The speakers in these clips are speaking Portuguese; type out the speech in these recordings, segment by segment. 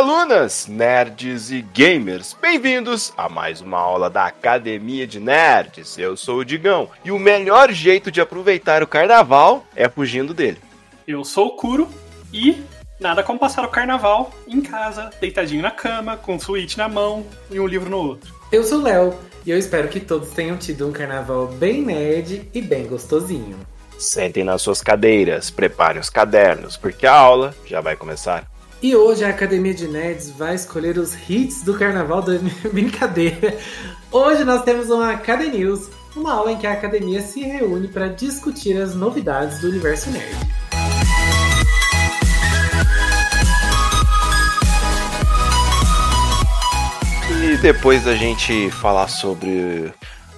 alunas, nerds e gamers, bem-vindos a mais uma aula da Academia de Nerds. Eu sou o Digão e o melhor jeito de aproveitar o carnaval é fugindo dele. Eu sou o Kuro e nada como passar o carnaval em casa, deitadinho na cama, com um Switch na mão e um livro no outro. Eu sou o Léo e eu espero que todos tenham tido um carnaval bem nerd e bem gostosinho. Sentem nas suas cadeiras, preparem os cadernos, porque a aula já vai começar. E hoje a Academia de Nerds vai escolher os hits do carnaval da brincadeira. Hoje nós temos uma Academy News, uma aula em que a academia se reúne para discutir as novidades do universo nerd. E depois da gente falar sobre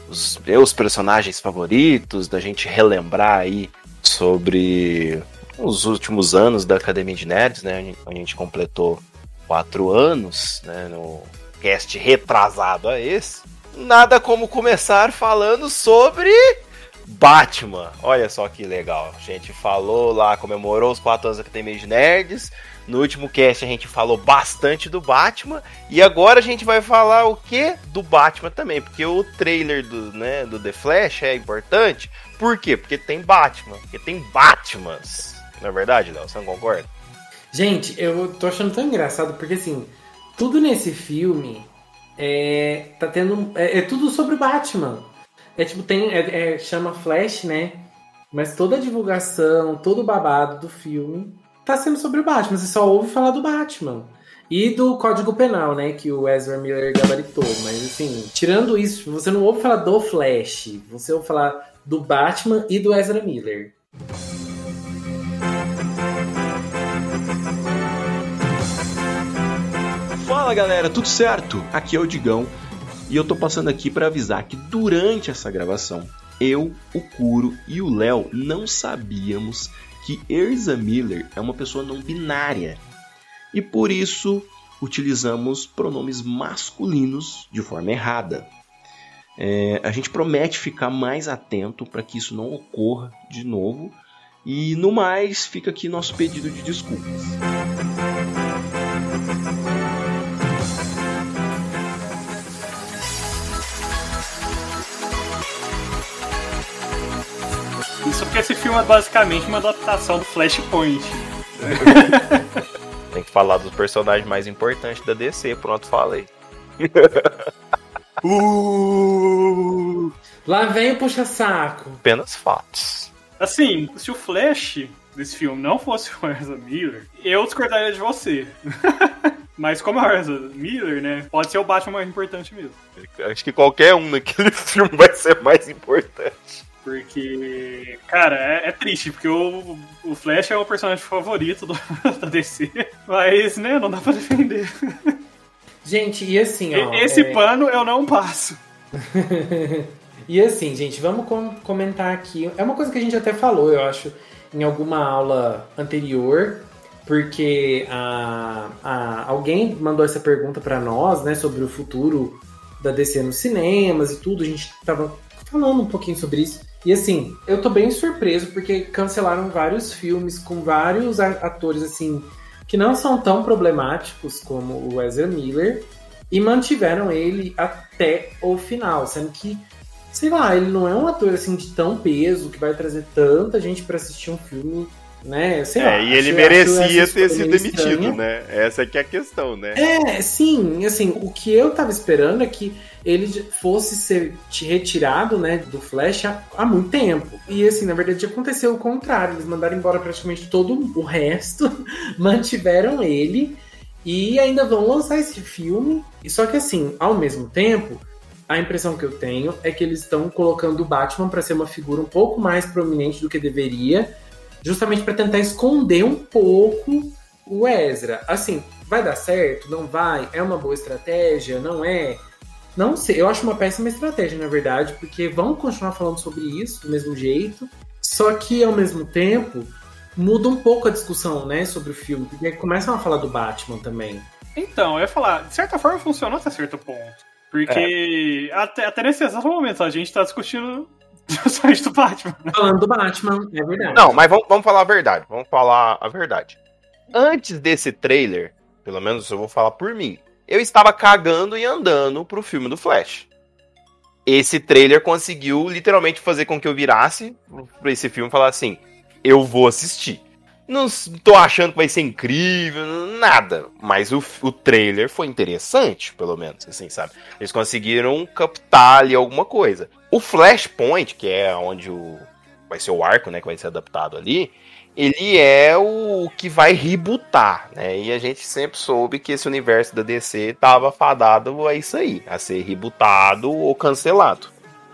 os meus personagens favoritos, da gente relembrar aí sobre os últimos anos da Academia de Nerds, né? A gente completou quatro anos, né? No cast retrasado a esse. Nada como começar falando sobre Batman. Olha só que legal. A gente falou lá, comemorou os quatro anos da Academia de Nerds. No último cast a gente falou bastante do Batman e agora a gente vai falar o que do Batman também, porque o trailer do, né, do The Flash é importante. Por quê? Porque tem Batman, porque tem Batmans. Não é verdade, Léo? Você não concorda? Gente, eu tô achando tão engraçado porque assim, tudo nesse filme é tá tendo é, é tudo sobre Batman. É tipo tem é, é, chama Flash, né? Mas toda a divulgação, todo o babado do filme tá sendo sobre o Batman. Você só ouve falar do Batman. E do Código Penal, né? Que o Ezra Miller gabaritou. Mas assim, tirando isso, você não ouve falar do Flash. Você ouve falar do Batman e do Ezra Miller. Fala galera, tudo certo? Aqui é o Digão e eu tô passando aqui para avisar que durante essa gravação eu, o Kuro e o Léo não sabíamos que Erza Miller é uma pessoa não binária e por isso utilizamos pronomes masculinos de forma errada. É, a gente promete ficar mais atento para que isso não ocorra de novo e no mais fica aqui nosso pedido de desculpas. Porque esse filme é basicamente uma adaptação do Flashpoint. Tem que falar dos personagens mais importantes da DC, pronto, falei. uh! Lá vem o puxa-saco. Apenas fatos. Assim, se o Flash desse filme não fosse o Ezra Miller, eu discordaria de você. Mas como é o Ezra Miller, né? Pode ser o Batman mais importante mesmo. Acho que qualquer um naquele filme vai ser mais importante. Porque, cara, é, é, triste, porque o, o Flash é o personagem favorito do, da DC, mas, né, não dá pra defender. Gente, e assim, ó. Esse é... pano eu não passo. e assim, gente, vamos com comentar aqui. É uma coisa que a gente até falou, eu acho, em alguma aula anterior, porque a, a, alguém mandou essa pergunta para nós, né, sobre o futuro da DC nos cinemas e tudo. A gente tava falando um pouquinho sobre isso. E assim, eu tô bem surpreso porque cancelaram vários filmes com vários atores assim que não são tão problemáticos como o Ezra Miller e mantiveram ele até o final, sendo que sei lá, ele não é um ator assim de tão peso que vai trazer tanta gente para assistir um filme né? Sei é, lá, e ele merecia ter sido demitido, né? Essa que é a questão, né? É, sim, assim, o que eu tava esperando é que ele fosse ser retirado, né, do Flash há, há muito tempo. E assim, na verdade aconteceu o contrário, eles mandaram embora praticamente todo o resto, mantiveram ele e ainda vão lançar esse filme. Só que assim, ao mesmo tempo, a impressão que eu tenho é que eles estão colocando o Batman para ser uma figura um pouco mais prominente do que deveria justamente para tentar esconder um pouco o Ezra. Assim, vai dar certo? Não vai? É uma boa estratégia? Não é? Não sei, eu acho uma péssima estratégia, na verdade, porque vão continuar falando sobre isso do mesmo jeito, só que ao mesmo tempo muda um pouco a discussão, né, sobre o filme, porque começam a falar do Batman também. Então, eu ia falar, de certa forma funcionou até certo ponto. Porque é. até, até nesse exato momento a gente tá discutindo Justamente do Batman. Falando do Batman, é verdade. Não, mas vamos, vamos falar a verdade. Vamos falar a verdade. Antes desse trailer, pelo menos eu vou falar por mim, eu estava cagando e andando pro filme do Flash. Esse trailer conseguiu literalmente fazer com que eu virasse pra esse filme e falar assim: eu vou assistir. Não tô achando que vai ser incrível, nada. Mas o, o trailer foi interessante, pelo menos, assim, sabe? Eles conseguiram captar ali alguma coisa. O Flashpoint, que é onde o, vai ser o arco, né, que vai ser adaptado ali, ele é o que vai rebootar, né? E a gente sempre soube que esse universo da DC estava fadado a isso aí, a ser rebootado ou cancelado.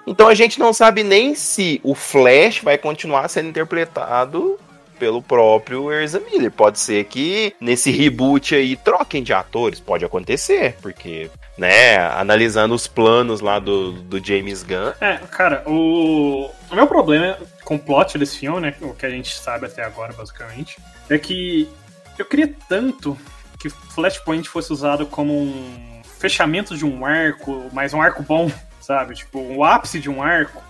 Então a gente não sabe nem se o Flash vai continuar sendo interpretado pelo próprio Erza Miller. Pode ser que nesse reboot aí troquem de atores, pode acontecer, porque, né, analisando os planos lá do, do James Gunn. É, cara, o, o meu problema com o plot desse filme, né, o que a gente sabe até agora, basicamente, é que eu queria tanto que Flashpoint fosse usado como um fechamento de um arco, mas um arco bom, sabe? Tipo, o ápice de um arco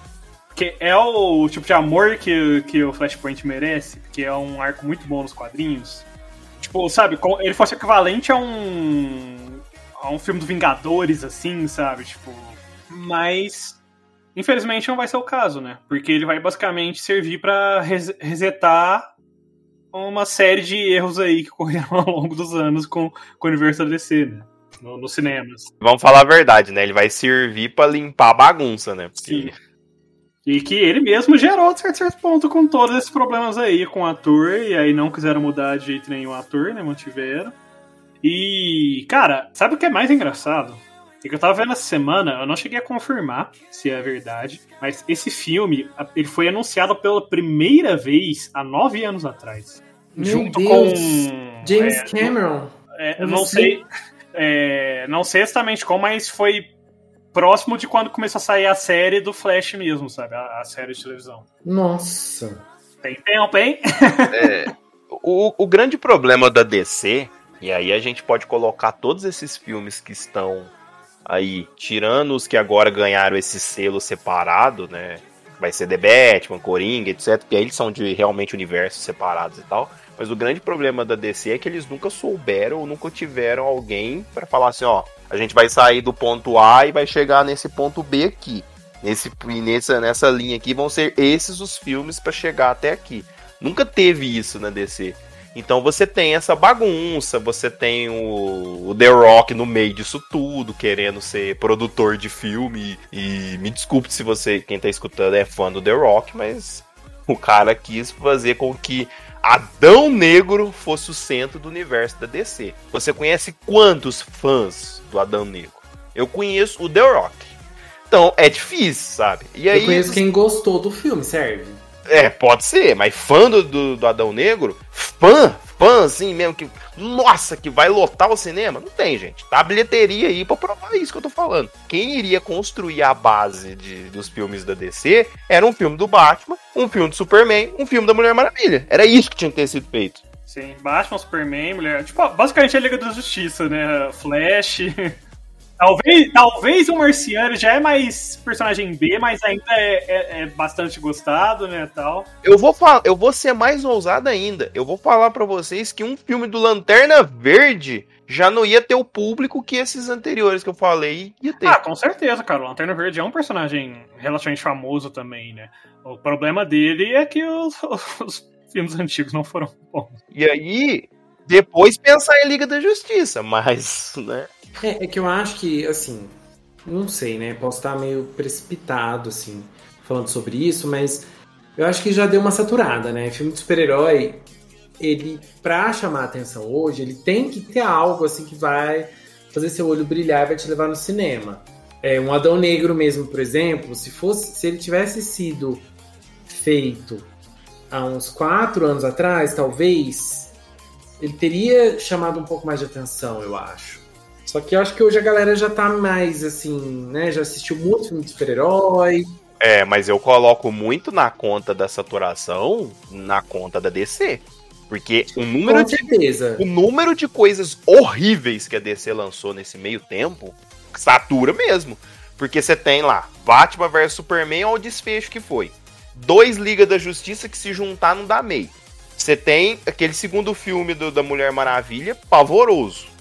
que é o tipo de amor que, que o Flashpoint merece, que é um arco muito bom nos quadrinhos. Tipo, sabe, ele fosse equivalente a um. a um filme do Vingadores, assim, sabe? Tipo. Mas. Infelizmente não vai ser o caso, né? Porque ele vai basicamente servir para res resetar uma série de erros aí que ocorreram ao longo dos anos com, com o universo da DC, né? Nos no cinemas. Vamos falar a verdade, né? Ele vai servir para limpar a bagunça, né? Porque... Sim. E que ele mesmo gerou, de certo, certo ponto, com todos esses problemas aí com o ator, e aí não quiseram mudar de jeito nenhum o ator, né? Mantiveram. E, cara, sabe o que é mais engraçado? É que eu tava vendo essa semana, eu não cheguei a confirmar se é verdade, mas esse filme, ele foi anunciado pela primeira vez há nove anos atrás. Meu junto Deus. com. James é, Cameron. É, eu não sei. É, não sei exatamente como, mas foi próximo de quando começou a sair a série do Flash mesmo, sabe? A, a série de televisão. Nossa. Tem tempo, hein? é, o, o grande problema da DC, e aí a gente pode colocar todos esses filmes que estão aí, tirando os que agora ganharam esse selo separado, né? Vai ser The Batman, Coringa, etc. Que aí eles são de realmente universos separados e tal. Mas o grande problema da DC é que eles nunca souberam ou nunca tiveram alguém para falar assim, ó, a gente vai sair do ponto A e vai chegar nesse ponto B aqui. Nesse, nessa, nessa linha aqui vão ser esses os filmes para chegar até aqui. Nunca teve isso na DC. Então você tem essa bagunça, você tem o, o, The Rock no meio disso tudo, querendo ser produtor de filme. E, e me desculpe se você, quem tá escutando, é fã do The Rock, mas o cara quis fazer com que Adão Negro fosse o centro do universo da DC. Você conhece quantos fãs do Adão Negro? Eu conheço o The Rock. Então é difícil, sabe? E aí, Eu conheço quem gostou do filme, serve? É, pode ser, mas fã do, do, do Adão Negro, fã, fã assim mesmo, que nossa, que vai lotar o cinema? Não tem, gente. Tá a bilheteria aí pra provar isso que eu tô falando. Quem iria construir a base de, dos filmes da DC era um filme do Batman, um filme do Superman, um filme da Mulher Maravilha. Era isso que tinha que ter sido feito. Sim, Batman, Superman, Mulher. Tipo, basicamente a Liga da Justiça, né? Flash. Talvez, talvez o Marciano já é mais personagem B, mas ainda é, é, é, bastante gostado, né, tal. Eu vou falar, eu vou ser mais ousado ainda. Eu vou falar para vocês que um filme do Lanterna Verde já não ia ter o público que esses anteriores que eu falei ia ter. Ah, com certeza, cara. O Lanterna Verde é um personagem relativamente famoso também, né? O problema dele é que os, os filmes antigos não foram bons. E aí, depois pensar em Liga da Justiça, mas, né? É, é que eu acho que, assim, não sei, né? Posso estar meio precipitado, assim, falando sobre isso, mas eu acho que já deu uma saturada, né? Filme de super-herói, ele, pra chamar atenção hoje, ele tem que ter algo, assim, que vai fazer seu olho brilhar e vai te levar no cinema. É, um Adão Negro mesmo, por exemplo, se fosse, se ele tivesse sido feito há uns quatro anos atrás, talvez, ele teria chamado um pouco mais de atenção, eu acho. Só que eu acho que hoje a galera já tá mais assim, né? Já assistiu muito filme de super-herói. É, mas eu coloco muito na conta da saturação na conta da DC. Porque o número, Com certeza. de, o número de coisas horríveis que a DC lançou nesse meio tempo satura mesmo. Porque você tem lá Batman vs Superman, olha o desfecho que foi. Dois Liga da Justiça que se juntar não dá meio. Você tem aquele segundo filme do, da Mulher Maravilha, pavoroso.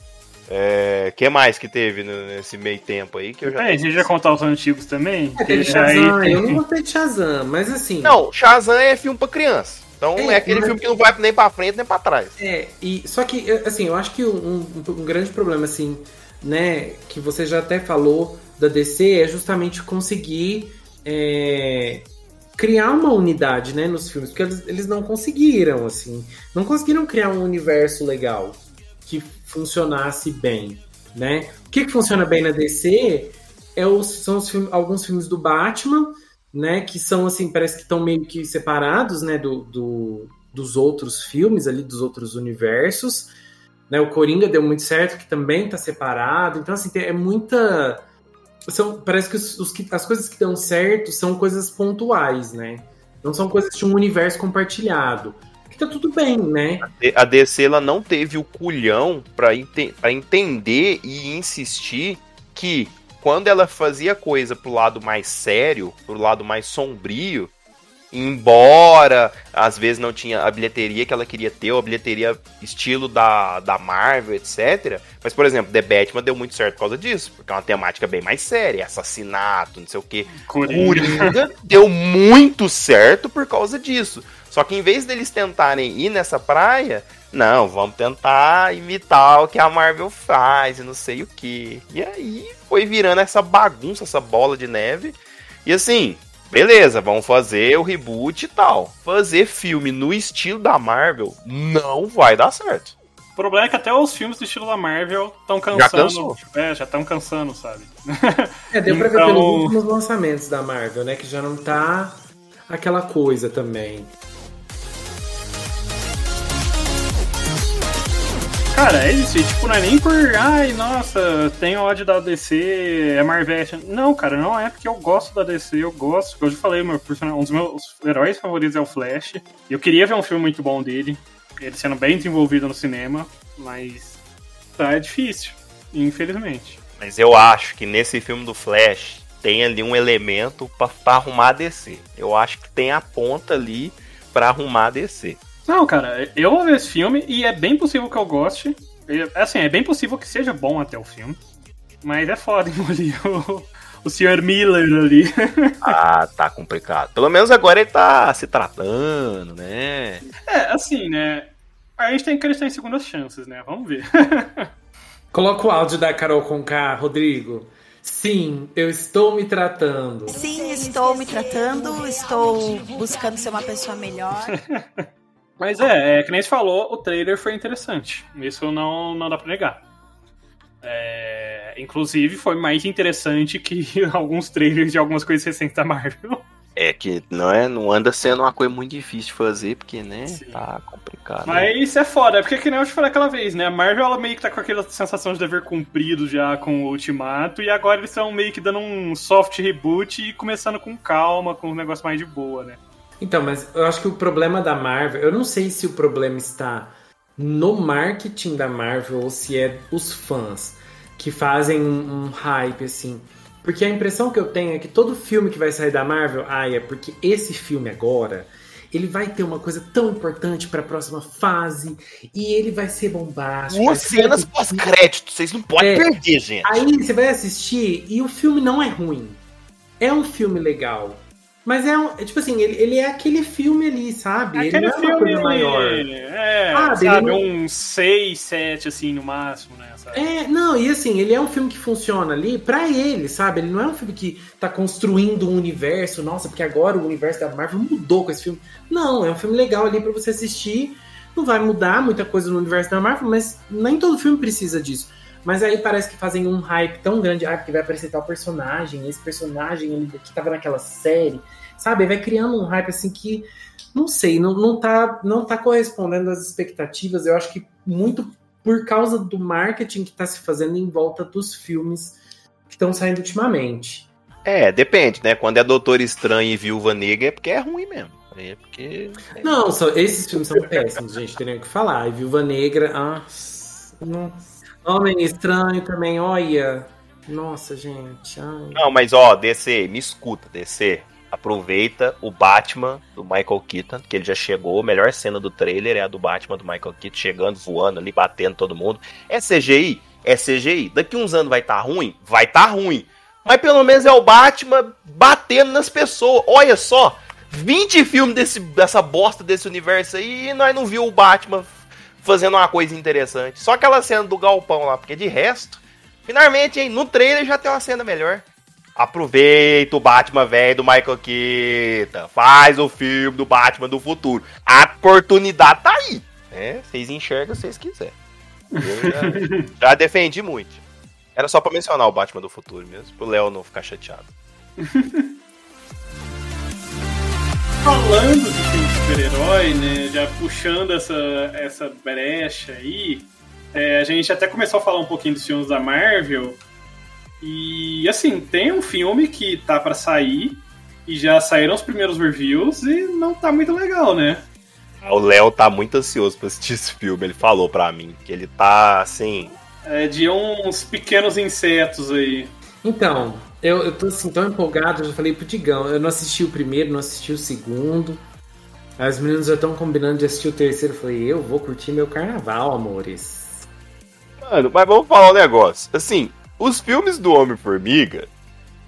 É, que mais que teve nesse meio tempo aí? Que eu já é, a gente já contar os antigos também? É, teve Shazam, aí... eu não gostei de Shazam, mas assim. Não, Shazam é filme pra criança. Então é, é aquele mas... filme que não vai nem pra frente nem pra trás. É, e só que, assim, eu acho que um, um, grande problema, assim, né, que você já até falou da DC é justamente conseguir é, criar uma unidade, né, nos filmes, porque eles, eles não conseguiram, assim, não conseguiram criar um universo legal que funcionasse bem, né? O que, que funciona bem na DC é os, são os filmes, alguns filmes do Batman, né, que são assim, parece que estão meio que separados, né, do, do, dos outros filmes ali, dos outros universos. Né, o Coringa deu muito certo, que também está separado. Então, assim, é muita são, parece que, os, os, as coisas que dão certo são coisas pontuais, né? Não são coisas de um universo compartilhado. Que tá tudo bem, né? A DC ela não teve o culhão para ente entender e insistir que quando ela fazia coisa pro lado mais sério, pro lado mais sombrio, embora às vezes não tinha a bilheteria que ela queria ter, ou a bilheteria estilo da, da Marvel, etc. Mas, por exemplo, The Batman deu muito certo por causa disso, porque é uma temática bem mais séria, assassinato, não sei o que. Coringa. Coringa deu muito certo por causa disso. Só que em vez deles tentarem ir nessa praia, não, vamos tentar imitar o que a Marvel faz e não sei o que. E aí foi virando essa bagunça, essa bola de neve. E assim, Beleza, vamos fazer o reboot e tal. Fazer filme no estilo da Marvel não vai dar certo. O problema é que até os filmes do estilo da Marvel estão cansando. Já é, já estão cansando, sabe? É, deu pra ver pelos então- últimos lançamentos da Marvel, né? Que já não tá aquela coisa também. Cara, é isso. tipo, não é nem por. Ai, nossa, tem ódio da DC, é Marvete. Não, cara, não é porque eu gosto da DC, eu gosto. Porque eu já falei, meu um dos meus heróis favoritos é o Flash. Eu queria ver um filme muito bom dele. Ele sendo bem desenvolvido no cinema, mas. Tá, é difícil, infelizmente. Mas eu acho que nesse filme do Flash tem ali um elemento para arrumar a DC. Eu acho que tem a ponta ali para arrumar a DC. Não, cara, eu vou ver esse filme e é bem possível que eu goste. É, assim, é bem possível que seja bom até o filme. Mas é foda engolir o, o Sr. Miller ali. ah, tá complicado. Pelo menos agora ele tá se tratando, né? É, assim, né? A gente tem que acreditar em segundas chances, né? Vamos ver. Coloca o áudio da Carol com K, Rodrigo. Sim, eu estou me tratando. Sim, estou me tratando, estou buscando ser uma pessoa melhor. Mas é, é, que nem você falou, o trailer foi interessante. Isso não, não dá pra negar. É, inclusive, foi mais interessante que alguns trailers de algumas coisas recentes da Marvel. É que não é, não anda sendo uma coisa muito difícil de fazer, porque, né, Sim. tá complicado. Mas isso é foda, é porque que nem eu te falei aquela vez, né, a Marvel, ela meio que tá com aquela sensação de dever cumprido já com o Ultimato, e agora eles estão meio que dando um soft reboot e começando com calma, com um negócio mais de boa, né. Então, mas eu acho que o problema da Marvel, eu não sei se o problema está no marketing da Marvel ou se é os fãs que fazem um, um hype assim. Porque a impressão que eu tenho é que todo filme que vai sair da Marvel, ai, é porque esse filme agora, ele vai ter uma coisa tão importante para a próxima fase e ele vai ser bombástico. Umas cenas pós-crédito, vocês não podem é, perder, gente. Aí você vai assistir e o filme não é ruim. É um filme legal. Mas é, um, é tipo assim, ele, ele é aquele filme ali, sabe? Aquele ele não é filme, uma coisa maior. É, ah, sabe, não... um 6, 7, assim, no máximo, né? Sabe? É, não, e assim, ele é um filme que funciona ali pra ele, sabe? Ele não é um filme que tá construindo um universo, nossa, porque agora o universo da Marvel mudou com esse filme. Não, é um filme legal ali para você assistir. Não vai mudar muita coisa no universo da Marvel, mas nem todo filme precisa disso. Mas aí parece que fazem um hype tão grande, ah, porque vai aparecer tal personagem, esse personagem ele, que tava naquela série, sabe? Vai criando um hype assim que, não sei, não, não, tá, não tá correspondendo às expectativas. Eu acho que muito por causa do marketing que tá se fazendo em volta dos filmes que estão saindo ultimamente. É, depende, né? Quando é Doutor Estranho e Viúva Negra é porque é ruim mesmo. É porque. Não, só, esses filmes são péssimos, gente. Teria que falar. E Viúva Negra. Ah, nossa. Homem Estranho também, olha. Nossa, gente. Ai. Não, mas ó, DC, me escuta, DC. aproveita o Batman do Michael Keaton, que ele já chegou. A melhor cena do trailer é a do Batman do Michael Keaton chegando, voando ali, batendo todo mundo. É CGI? É CGI. Daqui uns anos vai estar tá ruim? Vai estar tá ruim. Mas pelo menos é o Batman batendo nas pessoas. Olha só, 20 filmes desse, dessa bosta desse universo aí e nós não viu o Batman fazendo uma coisa interessante. Só aquela cena do galpão lá, porque de resto, finalmente, hein, no trailer já tem uma cena melhor. Aproveita o Batman velho do Michael Keaton. Faz o filme do Batman do futuro. A oportunidade tá aí. É, vocês enxergam se vocês quiserem. Eu já, já defendi muito. Era só pra mencionar o Batman do futuro mesmo, pro Léo não ficar chateado. Falando de filme super-herói, né? Já puxando essa, essa brecha aí, é, a gente até começou a falar um pouquinho dos filmes da Marvel. E assim, tem um filme que tá para sair e já saíram os primeiros reviews e não tá muito legal, né? O Léo tá muito ansioso pra assistir esse filme. Ele falou pra mim que ele tá assim. É de uns pequenos insetos aí. Então, eu, eu tô assim, tão empolgado, eu já falei pro Digão, eu não assisti o primeiro, não assisti o segundo. As meninas já estão combinando de assistir o terceiro. Eu falei, eu vou curtir meu carnaval, amores. Mano, mas vamos falar um negócio. Assim, os filmes do Homem-Formiga,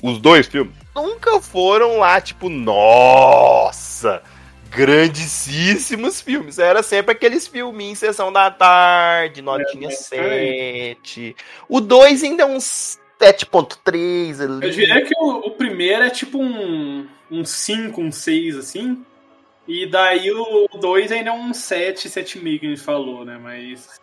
os dois filmes, nunca foram lá, tipo, nossa, grandíssimos filmes. Era sempre aqueles filminhos, Sessão da Tarde, Notinha é, 7. O 2 ainda é uns 7.3 ali. Eu diria que o, o, primeiro é tipo um, um 5, um 6, assim. E daí o 2 ainda é um 7, 7,5 que a gente falou, né? Mas.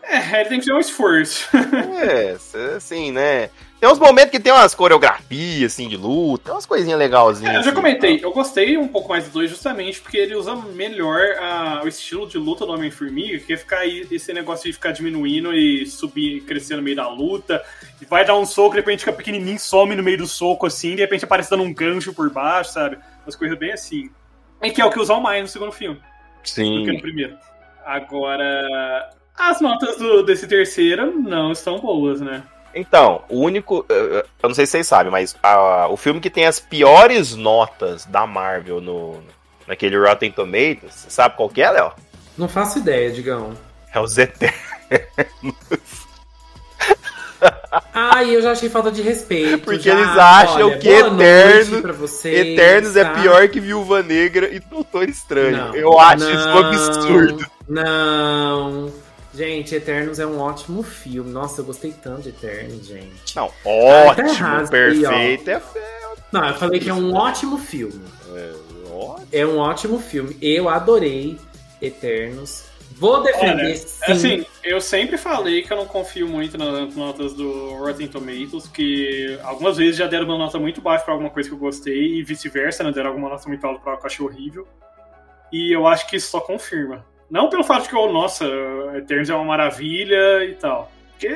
É, ele tem que ter um esforço. É, assim, né? Tem uns momentos que tem umas coreografias, assim, de luta, umas coisinhas legalzinhas. É, eu já assim, comentei, eu gostei um pouco mais do 2 justamente porque ele usa melhor a, o estilo de luta do Homem-Formiga, que é ficar aí, esse negócio de ficar diminuindo e subir, crescendo no meio da luta, e vai dar um soco, de repente fica pequenininho, some no meio do soco, assim, de repente aparece dando um gancho por baixo, sabe? Umas coisas bem assim. E que é o que usam mais no segundo filme. Sim. Do que no primeiro. Agora, as notas do, desse terceiro não estão boas, né? Então, o único. Eu não sei se vocês sabem, mas a, o filme que tem as piores notas da Marvel no, naquele Rotten Tomatoes, você sabe qual que é, Léo? Não faço ideia, Digão. É os Eternos. Ai, eu já achei falta de respeito. Porque já. eles acham Olha, que Eternos, Eternos é tá? pior que Viúva Negra e Doutor Estranho. Não, eu acho não, isso um absurdo. Não. Gente, Eternos é um ótimo filme. Nossa, eu gostei tanto de Eternos, gente. Não, ah, ótimo, ah, perfeito. é Não, eu falei que é um ótimo filme. É, ótimo. é um ótimo filme. Eu adorei Eternos. Vou defender Olha, sim. Assim, eu sempre falei que eu não confio muito nas notas do Rotten Tomatoes, que algumas vezes já deram uma nota muito baixa para alguma coisa que eu gostei e vice-versa, né? Deram alguma nota muito alta para algo que eu achei horrível. E eu acho que isso só confirma. Não pelo fato de que, oh, nossa, Eternos é uma maravilha e tal. Porque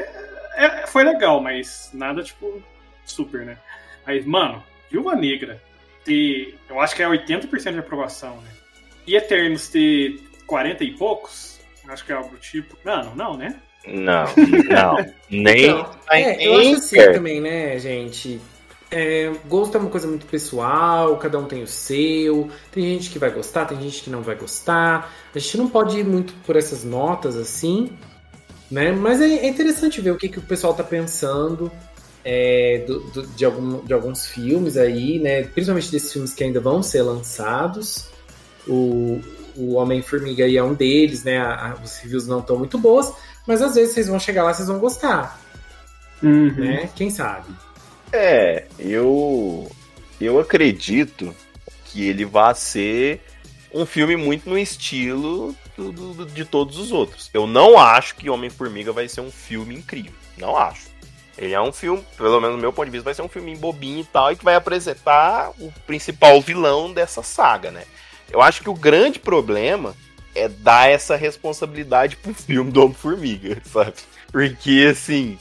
é, foi legal, mas nada, tipo, super, né? Mas, mano, Viúva Negra ter, eu acho que é 80% de aprovação, né? E Eternos ter 40 e poucos, acho que é algo do tipo. Mano, não, né? Não, não. nem. Então, é, eu acho assim também, né, gente? É, gosto é uma coisa muito pessoal, cada um tem o seu. Tem gente que vai gostar, tem gente que não vai gostar. A gente não pode ir muito por essas notas assim, né? Mas é, é interessante ver o que, que o pessoal tá pensando é, do, do, de, algum, de alguns filmes aí, né? Principalmente desses filmes que ainda vão ser lançados. O, o Homem-Formiga aí é um deles, né? A, a, os reviews não estão muito boas, mas às vezes vocês vão chegar lá, vocês vão gostar. Uhum. Né? Quem sabe? É, eu eu acredito que ele vai ser um filme muito no estilo do, do, de todos os outros. Eu não acho que Homem-Formiga vai ser um filme incrível. Não acho. Ele é um filme, pelo menos do meu ponto de vista, vai ser um filme bobinho e tal, e que vai apresentar o principal vilão dessa saga, né? Eu acho que o grande problema é dar essa responsabilidade pro filme do Homem-Formiga, sabe? Porque, assim,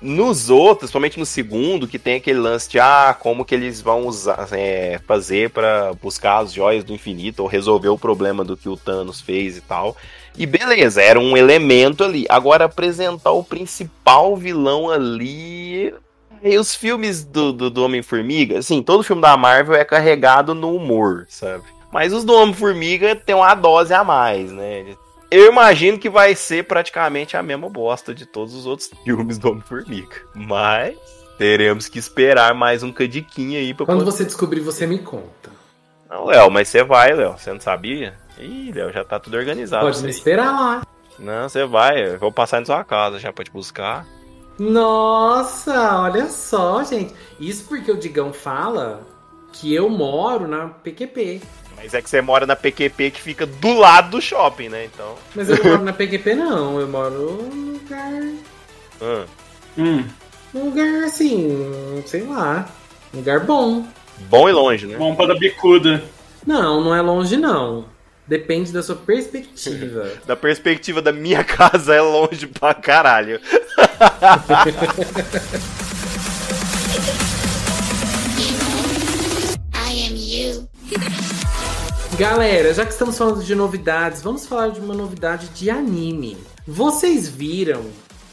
nos outros, somente no segundo, que tem aquele lance de ah, como que eles vão usar, é, fazer para buscar as joias do infinito ou resolver o problema do que o Thanos fez e tal. E beleza, era um elemento ali. Agora apresentar o principal vilão ali, E os filmes do, do, do Homem-Formiga, assim, todo filme da Marvel é carregado no humor, sabe? Mas os do Homem-Formiga tem uma dose a mais, né? Eu imagino que vai ser praticamente a mesma bosta de todos os outros filmes do Homem-Formiga. Mas teremos que esperar mais um cadiquinho aí pra Quando poder... você descobrir, você me conta. Não, Léo, mas você vai, Léo. Você não sabia? Ih, Léo, já tá tudo organizado. Pode me esperar lá. Não, você vai. Eu vou passar na sua casa já pra te buscar. Nossa, olha só, gente. Isso porque o Digão fala que eu moro na PQP. Mas é que você mora na PQP que fica do lado do shopping, né? Então. Mas eu não moro na PQP, não. Eu moro num lugar. hum. Hum, Num lugar assim, sei lá. Um lugar bom. Bom e longe, né? bom para da bicuda. Não, não é longe, não. Depende da sua perspectiva. Da perspectiva da minha casa é longe pra caralho. Galera, já que estamos falando de novidades, vamos falar de uma novidade de anime. Vocês viram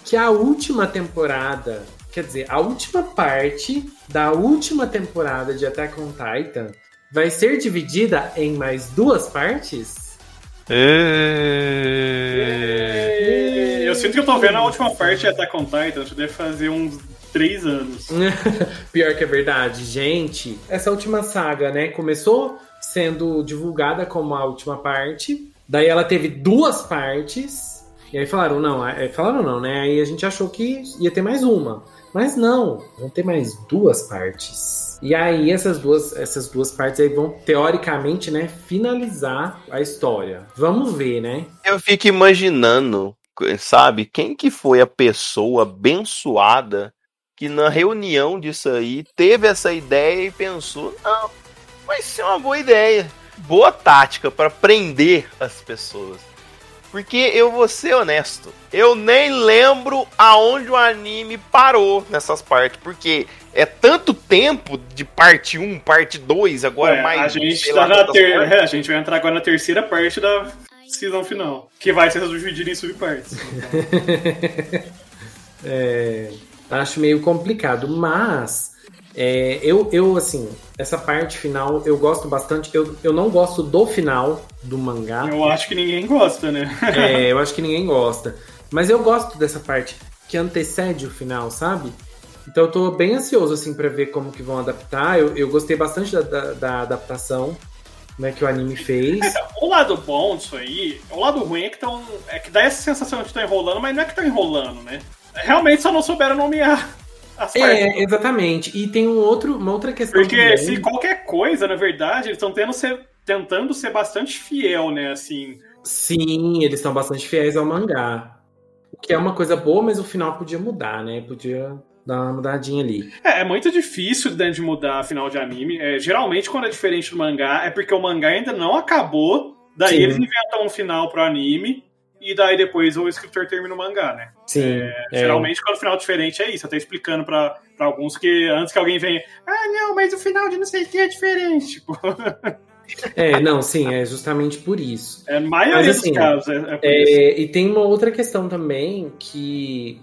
que a última temporada, quer dizer, a última parte da última temporada de Attack on Titan vai ser dividida em mais duas partes? Eu sinto que eu tô vendo a última parte de Attack on Titan, já deve fazer uns três anos. Pior que é verdade, gente. Essa última saga, né, começou sendo divulgada como a última parte. Daí ela teve duas partes. E aí falaram, não, é, falaram não, né? Aí a gente achou que ia ter mais uma. Mas não, vão ter mais duas partes. E aí essas duas, essas duas partes aí vão, teoricamente, né, finalizar a história. Vamos ver, né? Eu fico imaginando, sabe, quem que foi a pessoa abençoada que na reunião disso aí teve essa ideia e pensou, não, vai ser uma boa ideia, boa tática pra prender as pessoas. Porque eu vou ser honesto, eu nem lembro aonde o anime parou nessas partes, porque é tanto tempo de parte 1, parte 2, agora É, mais a gente tá lá na ter... é, a gente vai entrar agora na terceira parte da season final, que vai ser dividida em subpartes. É, acho meio complicado, mas é, eu, eu, assim, essa parte final eu gosto bastante. Eu, eu não gosto do final do mangá. Eu acho que ninguém gosta, né? É, eu acho que ninguém gosta. Mas eu gosto dessa parte que antecede o final, sabe? Então eu tô bem ansioso, assim, pra ver como que vão adaptar. Eu, eu gostei bastante da, da, da adaptação né, que o anime fez. O lado bom disso aí, o lado ruim é que tão, é que dá essa sensação de estão enrolando, mas não é que estão enrolando, né? Realmente só não souberam nomear as. É, exatamente. E tem um outro, uma outra questão Porque também. se qualquer coisa, na verdade, eles estão ser, tentando ser bastante fiel, né? Assim, Sim, eles estão bastante fiéis ao mangá. O que é uma coisa boa, mas o final podia mudar, né? Podia dar uma mudadinha ali. é, é muito difícil né, de mudar final de anime. É, geralmente, quando é diferente do mangá, é porque o mangá ainda não acabou. Daí Sim. eles inventam um final pro anime. E daí depois o escritor termina o mangá, né? Sim. é. Geralmente, quando o final é diferente, é isso. Até explicando pra, pra alguns que antes que alguém venha, ah, não, mas o final de não sei o que é diferente. Tipo, É, não, sim, é justamente por isso. é a maioria Mas, assim, dos casos é, é por isso. É, e tem uma outra questão também que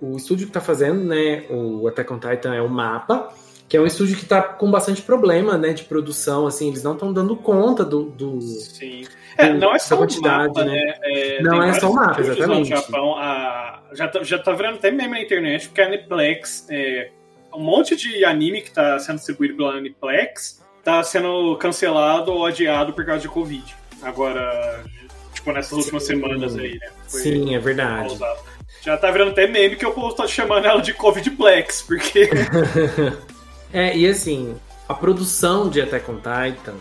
o estúdio que tá fazendo, né, o Attack on Titan é o Mapa, que é um estúdio que tá com bastante problema, né, de produção, assim, eles não estão dando conta do, do- Sim. É, do- não é da só o quantidade, mapa, né? né? É, Não é só vários mapa, exatamente. No Japão, a- já, tá, já tá virando até meme na internet, porque a Aniplex, é, um monte de anime que tá sendo distribuído pela Aniplex tá sendo cancelado ou adiado por causa de Covid. Agora, tipo, nessas últimas semanas aí, né? Foi Sim, é verdade. pausado. Já tá virando até meme que o povo tá chamando ela de Covidplex, porque É, e assim, a produção de Attack on Titan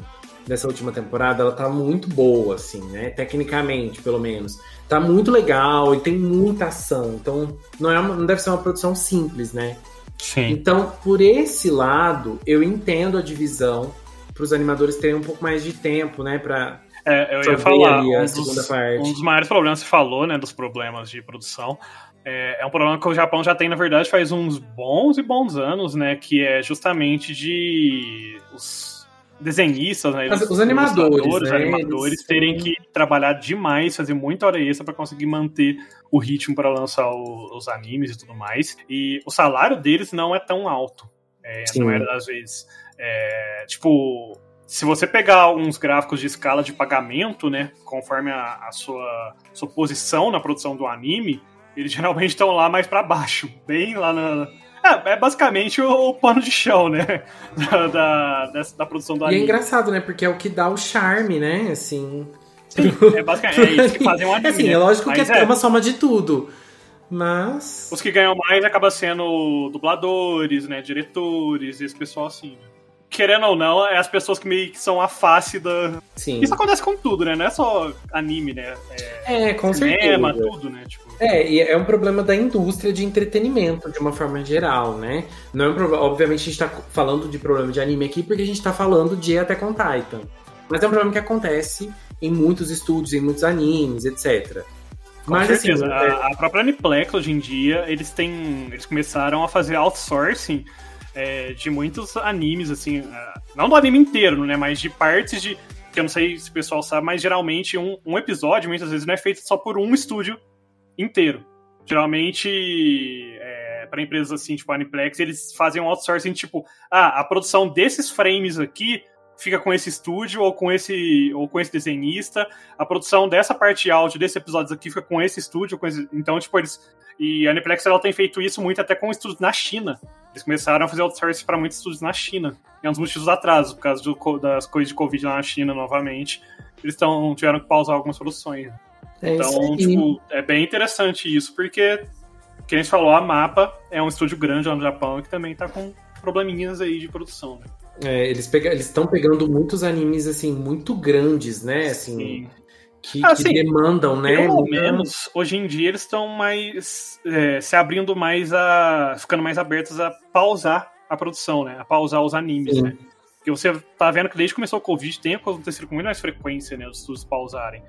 dessa última temporada, ela tá muito boa, assim, né? Tecnicamente, pelo menos. Tá muito legal e tem muita ação. Então, não, é uma- não deve ser uma produção simples, né? Sim. Então, por esse lado, eu entendo a divisão para os animadores terem um pouco mais de tempo, né? Pra, É, eu ia falar, um segunda dos, parte. um dos maiores problemas que você falou, né, dos problemas de produção, é, é um problema que o Japão já tem, na verdade, faz uns bons e bons anos, né, que é justamente de os, desenhistas, né? Os, os animadores, ilustradores, né? animadores Eles terem que trabalhar demais, fazer muita hora extra para conseguir manter o ritmo para lançar o- os animes e tudo mais. E o salário deles não é tão alto, é, Sim. na maioria das vezes. É, tipo, se você pegar uns gráficos de escala de pagamento, né, conforme a, a sua, sua posição na produção do anime, eles geralmente estão lá mais para baixo, bem lá na. É, é basicamente o, o pano de chão, né? Da, da, dessa- da produção do E é anime. engraçado, né? Porque é o que dá o charme, né? Assim. É basicamente é isso que fazem um anime. Assim, né? é lógico Mas que é uma soma de tudo. Mas. Os que ganham mais acaba sendo dubladores, né? Diretores, esse pessoal assim. né? Querendo ou não, é as pessoas que meio que são a face da. Sim. Isso acontece com tudo, né? Não é só anime, né? É É, com cinema, certeza. tudo, né? Tipo, É, e é um problema da indústria de entretenimento, de uma forma geral, né? Não é um problema. Obviamente, a gente tá falando de problema de anime aqui porque a gente tá falando de Attack on Titan. Mas é um problema que acontece em muitos estúdios, em muitos animes, etc. Com Mas certeza. assim, é- a, a própria Aniplex, hoje em dia, eles têm. Eles começaram a fazer outsourcing é, de muitos animes, assim. é, não do anime inteiro, né? Mas de partes de. Que eu não sei se o pessoal sabe, mas geralmente um, um episódio, muitas vezes, não é feito só por um estúdio inteiro. Geralmente, é, para empresas assim, tipo Aniplex, eles fazem um outsourcing, tipo, ah, a produção desses frames aqui fica com esse estúdio ou com esse ou com esse desenhista a produção dessa parte áudio desse episódio aqui fica com esse estúdio, com esse- então, tipo, eles. E a Aniplex ela tem feito isso muito até com estúdios na China. Eles começaram a fazer outsourcing para muitos estúdios na China. E é um dos motivos dos atrasos, por causa do das coisas de Covid lá na China novamente. Eles tão, tiveram que pausar algumas produções. é Então, tipo, é bem interessante isso, porque, que a gente falou, a Mapa é um estúdio grande lá no Japão que também tá com probleminhas aí de produção. Né? É, eles pega- eles estão pegando muitos animes, assim, muito grandes, né? Assim, Sim. Que, Ah, que demandam, né? Pelo menos, hoje em dia, eles estão mais é, se abrindo mais a. ficando mais abertos a pausar a produção, né? A pausar os animes, Sim. né? Porque você tá vendo que desde que começou o Covid tem acontecido com muito mais frequência, né? Os estudos pausarem.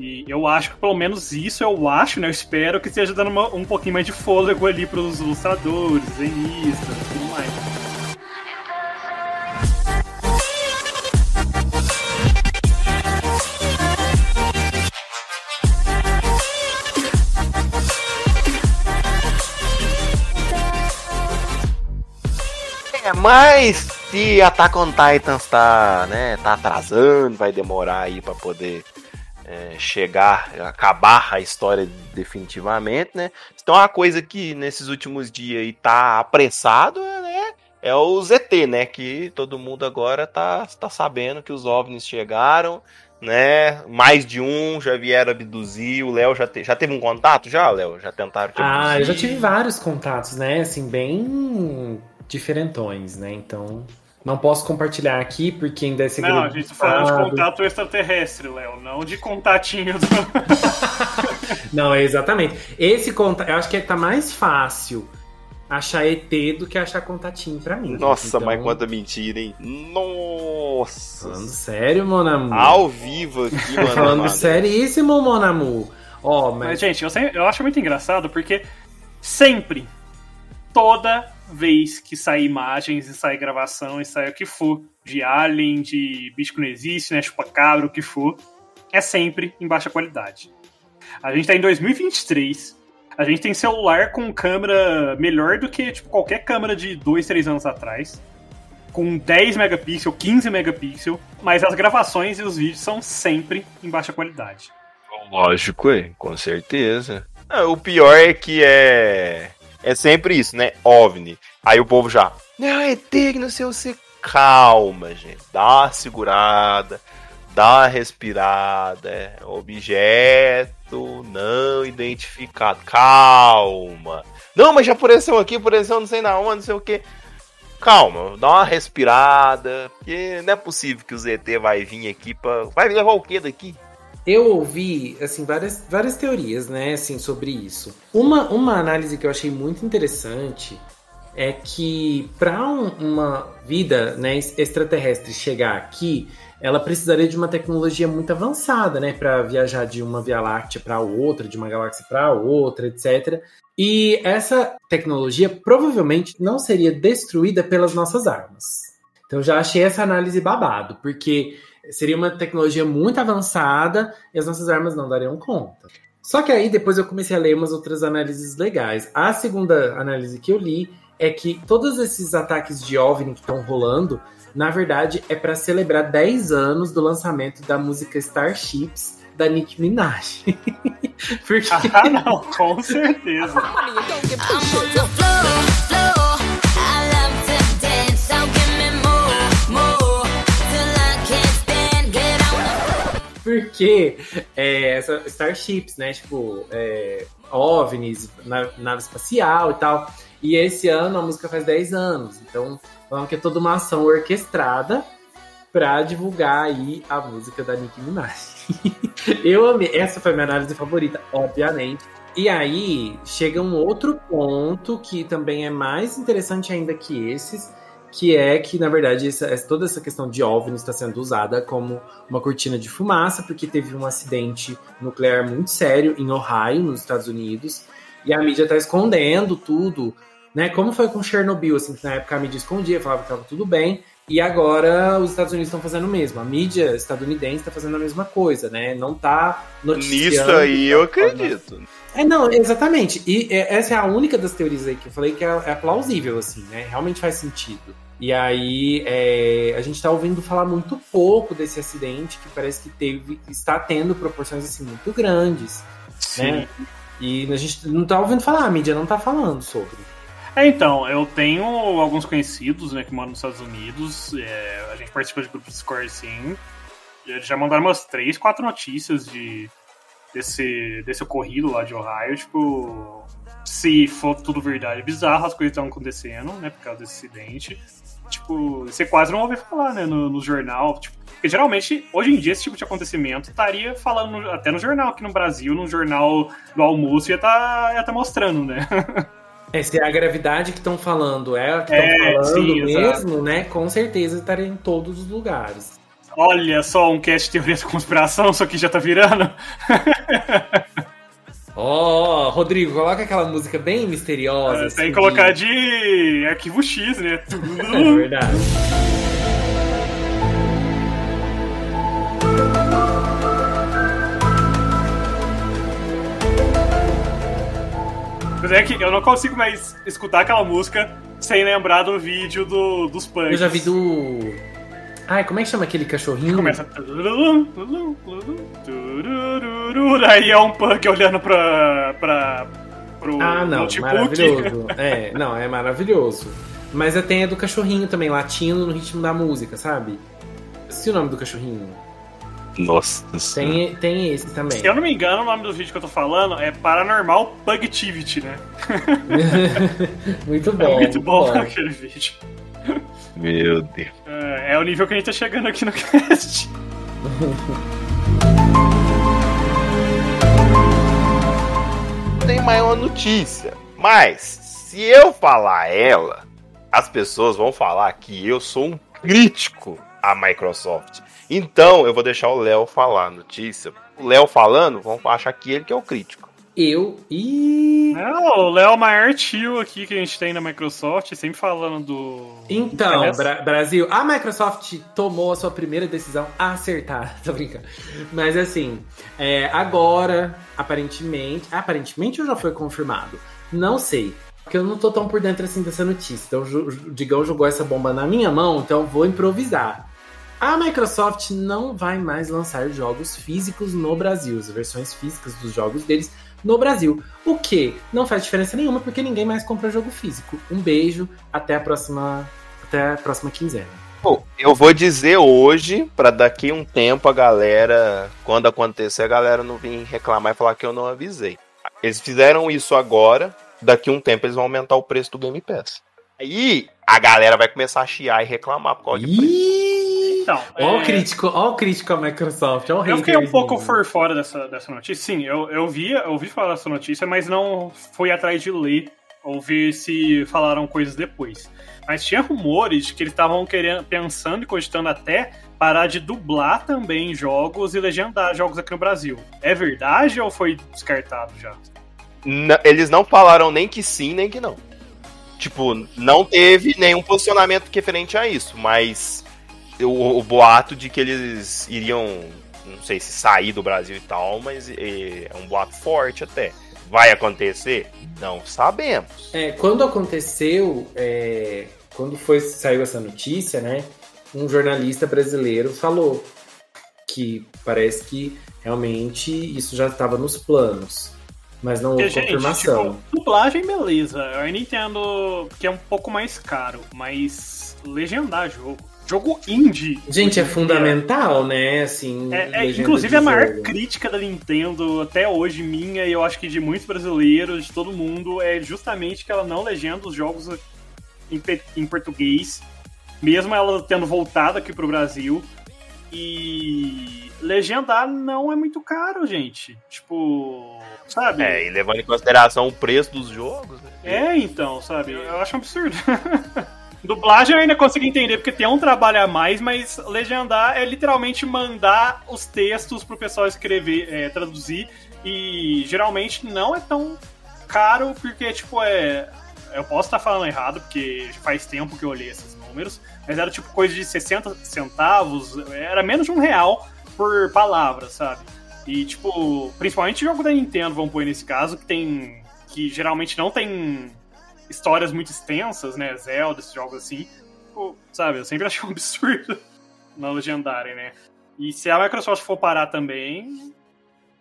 E eu acho que pelo menos isso eu acho, né? Eu espero que esteja dando uma- um pouquinho mais de fôlego ali pros ilustradores, desenhistas e tudo mais. Mas se Attack on Titans tá, né, tá atrasando, vai demorar aí pra poder é, chegar, acabar a história definitivamente, né? Então uma coisa que nesses últimos dias aí tá apressado, né? É o ZT, né? Que todo mundo agora tá, tá sabendo que os OVNIs chegaram, né? Mais de um já vieram abduzir. O Léo já, te- já teve um contato já, Léo? Já tentaram te Ah, eu já tive vários contatos, né? Assim, bem diferentões, né? Então, não posso compartilhar aqui porque ainda é segredo. Não, a gente tá falando de contato extraterrestre, Léo, não de contatinho do. Não, é exatamente. Esse contato, eu acho que tá mais fácil achar ET do que achar contatinho pra mim. Nossa, Então, mas quanta mentira, hein? Nossa. Falando sério, Monamu. Ao vivo aqui, mano. Falando seríssimo, Monamu. Ó, Mas, mas. gente, eu, sempre- eu acho muito engraçado porque sempre, toda vez que sai imagens e sai gravação e sai o que for, de alien, de bicho que não existe, né, chupacabra, o que for, é sempre em baixa qualidade. A gente tá em 2023, a gente tem celular com câmera melhor do que tipo, qualquer câmera de 2, 3 anos atrás. Com 10 megapixels, 15 megapixels, mas as gravações e os vídeos são sempre em baixa qualidade. Lógico, com certeza. Ah, o pior é que é. É sempre isso, né? OVNI. Aí o povo já. Não, é que não sei o que. Calma, gente. Dá uma segurada. Dá uma respirada. Objeto não identificado. Calma. Não, mas já apareceu aqui, apareceu não sei na onde, não sei o que. Calma, dá uma respirada. Porque não é possível que o ZT vai vir aqui pra. Vai levar o que daqui? Eu ouvi, assim, várias, várias teorias, né, assim, sobre isso. Uma, uma análise que eu achei muito interessante é que para uma vida né, extraterrestre chegar aqui, ela precisaria de uma tecnologia muito avançada, né, para viajar de uma Via Láctea para outra, de uma galáxia para outra, etc. E essa tecnologia provavelmente não seria destruída pelas nossas armas. Então já achei essa análise babado, porque seria uma tecnologia muito avançada e as nossas armas não dariam conta. Só que aí depois eu comecei a ler umas outras análises legais. A segunda análise que eu li é que todos esses ataques de OVNI que estão rolando, na verdade, é para celebrar 10 anos do lançamento da música Starships da Nicki Minaj. Porque... Ah, não, com certeza. Porque é, Starships, né? Tipo, é, OVNIs, nave espacial e tal. E esse ano a música faz 10 anos. Então, falando que é toda uma ação orquestrada para divulgar aí a música da Nicki Minaj. eu amei. Essa foi minha análise favorita, obviamente. E aí chega um outro ponto que também é mais interessante ainda que esses, que é que, na verdade, essa, toda essa questão de OVNI está sendo usada como uma cortina de fumaça, porque teve um acidente nuclear muito sério em Ohio, nos Estados Unidos, e a mídia está escondendo tudo, né? Como foi com Chernobyl, assim, que na época a mídia escondia, falava que estava tudo bem, e agora os Estados Unidos estão fazendo o mesmo. A mídia estadunidense está fazendo a mesma coisa, né? Não está noticiando. Nisso aí eu acredito. É, não, exatamente. E é, essa é a única das teorias aí que eu falei que é, é plausível, assim, né? Realmente faz sentido. E aí é, a gente está ouvindo falar muito pouco desse acidente que parece que teve, está tendo proporções assim muito grandes, Sim. né? E a gente não está ouvindo falar, a mídia não está falando sobre. É, então, eu tenho alguns conhecidos, né, que moram nos Estados Unidos. É, a gente participa de grupos de Discord, sim. Eles já mandaram umas três, quatro notícias de desse, desse ocorrido lá de Ohio. Tipo, se for tudo verdade, bizarro, as coisas estão acontecendo, né, por causa desse acidente. Tipo, você quase não ouve falar, né, no, no jornal. Tipo, porque geralmente, hoje em dia, esse tipo de acontecimento estaria falando até no jornal aqui no Brasil, no jornal do almoço, ia estar tá, ia tá mostrando, né? É, se é a gravidade que estão falando é a que estão é, falando sim, mesmo, exato. né? Com certeza estaria em todos os lugares. Olha só um cast de teoria da conspiração, isso aqui já tá virando. Ó, oh, Rodrigo, coloca aquela música bem misteriosa. É, assim, tem que colocar de arquivo X, né? é verdade. Mas é que eu não consigo mais escutar aquela música sem lembrar do vídeo do, dos punks. Eu já vi do. Ai, como é que chama aquele cachorrinho? Começa. Aí é um punk olhando pra. pra pro ah, não, notebook. maravilhoso. É, não, é maravilhoso. Mas tem a do cachorrinho também, latindo no ritmo da música, sabe? Se o nome do cachorrinho. Nossa tem, tem esse também. Se eu não me engano, o nome do vídeo que eu tô falando é Paranormal Pugtivity, né? muito bom. É muito bom, bom aquele vídeo. Meu Deus. É, é, o nível que a gente tá chegando aqui no cast. Tem mais uma notícia. Mas, se eu falar ela, as pessoas vão falar que eu sou um crítico à Microsoft. Então, eu vou deixar o Léo falar a notícia. O Léo falando, vão achar que ele que é o crítico. Eu e. Não, o Léo é maior tio aqui que a gente tem na Microsoft, sempre falando do. Então, Bra Brasil, a Microsoft tomou a sua primeira decisão acertada. Tô brincando. Mas assim, é, agora, aparentemente. Aparentemente ou já foi confirmado? Não sei. Porque eu não tô tão por dentro assim dessa notícia. Então o Digão jogou essa bomba na minha mão, então vou improvisar. A Microsoft não vai mais lançar jogos físicos no Brasil, as versões físicas dos jogos deles no Brasil. O que não faz diferença nenhuma porque ninguém mais compra jogo físico. Um beijo, até a próxima, até a próxima quinzena. Bom, eu vou dizer hoje, para daqui um tempo a galera, quando acontecer, a galera não vir reclamar e falar que eu não avisei. Eles fizeram isso agora, daqui um tempo eles vão aumentar o preço do Game Pass. Aí a galera vai começar a chiar e reclamar por causa de preço. Então, ó, é... o crítico, ó o crítico à Microsoft, ó o Eu fiquei um pouco por fora dessa, dessa notícia. Sim, eu, eu, vi, eu ouvi falar dessa notícia, mas não fui atrás de ler ou ver se falaram coisas depois. Mas tinha rumores que eles estavam querendo, pensando e cogitando até parar de dublar também jogos e legendar jogos aqui no Brasil. É verdade ou foi descartado já? N eles não falaram nem que sim, nem que não. Tipo, não teve nenhum posicionamento referente a isso, mas o, o boato de que eles iriam, não sei se sair do Brasil e tal, mas é, é um boato forte até. Vai acontecer? Não sabemos. É, quando aconteceu, é, quando foi saiu essa notícia, né? Um jornalista brasileiro falou que parece que realmente isso já estava nos planos. Mas não houve Porque, confirmação. Gente, tipo, dublagem, beleza. Eu ainda entendo que é um pouco mais caro, mas legendar jogo. Jogo indie. Gente, é fundamental, né? Assim. É, é, inclusive, a maior jogo. crítica da Nintendo até hoje, minha, e eu acho que de muitos brasileiros, de todo mundo, é justamente que ela não legenda os jogos em, em português, mesmo ela tendo voltado aqui pro Brasil. E legendar não é muito caro, gente. Tipo, sabe? É, e levando em consideração o preço dos jogos, né? É, então, sabe? Eu, eu acho um absurdo. Dublagem eu ainda consigo entender, porque tem um trabalho a mais, mas legendar é literalmente mandar os textos pro pessoal escrever, é, traduzir, e geralmente não é tão caro, porque, tipo, é. Eu posso estar falando errado, porque faz tempo que eu olhei esses números, mas era tipo coisa de 60 centavos, era menos de um real por palavra, sabe? E, tipo, principalmente jogo da Nintendo, vamos pôr nesse caso, que tem. que geralmente não tem histórias muito extensas, né? Zelda, esses jogos assim. Tipo, sabe, eu sempre achei um absurdo não legendarem, né? E se a Microsoft for parar também.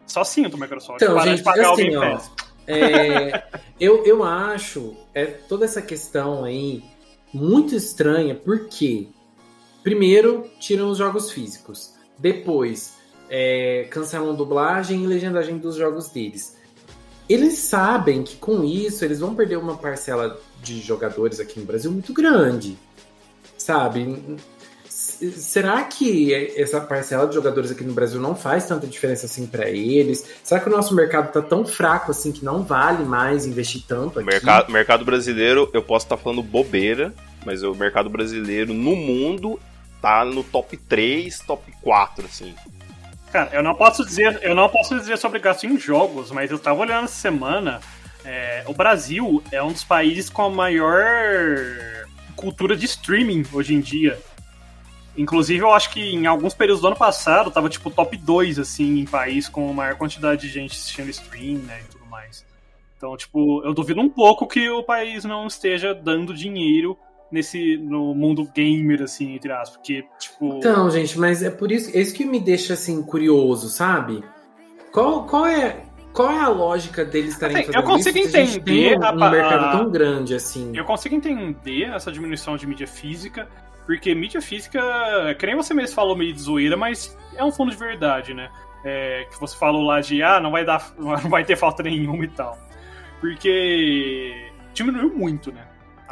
Só sinto, Microsoft. Então, parar gente, de pagar assim, Game ó. É, eu, eu acho é, toda essa questão aí muito estranha, porque primeiro tiram os jogos físicos, depois é, cancelam dublagem e legendagem dos jogos deles. Eles sabem que com isso eles vão perder uma parcela de jogadores aqui no Brasil muito grande, sabe? Será que essa parcela de jogadores aqui no Brasil não faz tanta diferença assim pra eles? Será que o nosso mercado tá tão fraco assim que não vale mais investir tanto aqui? mercado, mercado brasileiro, eu posso estar falando bobeira, mas o mercado brasileiro no mundo tá no top 3, top 4, assim. Cara, eu não posso dizer, eu não posso dizer sobre gasto em jogos, mas eu tava olhando essa semana. é, o Brasil é um dos países com a maior cultura de streaming hoje em dia. Inclusive, eu acho que em alguns períodos do ano passado tava tipo top 2, assim, em país com a maior quantidade de gente assistindo stream, né, e tudo mais. Então, tipo, eu duvido um pouco que o país não esteja dando dinheiro nesse no mundo gamer, assim, entre aspas, porque, tipo... Então, gente, mas é por isso, é isso que me deixa assim curioso, sabe? Qual, qual é qual é a lógica deles estarem Assim, eu fazendo consigo isso? entender um, a um mercado tão grande assim. Eu consigo entender essa diminuição de mídia física, porque mídia física, que nem você mesmo falou meio de zoeira, mas é um fundo de verdade, né? É, que você falou lá de, ah, não vai, dar, não vai ter falta nenhuma e tal. Porque diminuiu muito, né?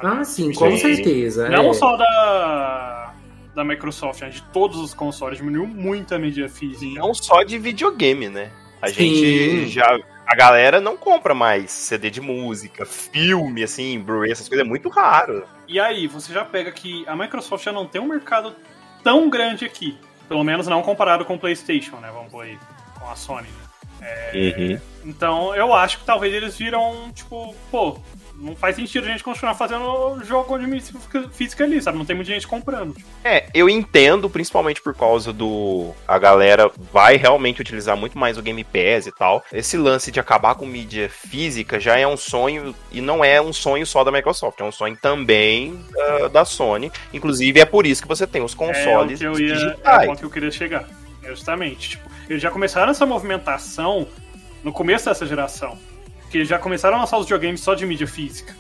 Ah, sim, com Sim. certeza. Não é. só da, da Microsoft, né? De todos os consoles, diminuiu muito a mídia física. Não só de videogame, né? A Sim. gente já. A galera não compra mais CD de música, filme, assim, Blu-ray, essas coisas, é muito raro. E aí, você já pega que a Microsoft já não tem um mercado tão grande aqui. Pelo menos não comparado com o PlayStation, né? Vamos pôr aí, com a Sony. Então, eu acho que talvez eles viram, tipo, pô, não faz sentido a gente continuar fazendo jogo de mídia física ali, sabe? Não tem muita gente comprando. É, eu entendo, principalmente por causa do. A galera vai realmente utilizar muito mais o Game Pass e tal. Esse lance de acabar com mídia física já é um sonho, e não é um sonho só da Microsoft, é um sonho também ah, da Sony. Inclusive, é por isso que você tem os É o consoles que eu ia, é o digitais. ponto que eu queria chegar. Justamente. Tipo, eles já começaram essa movimentação no começo dessa geração. Que já começaram a lançar os videogames só de mídia física.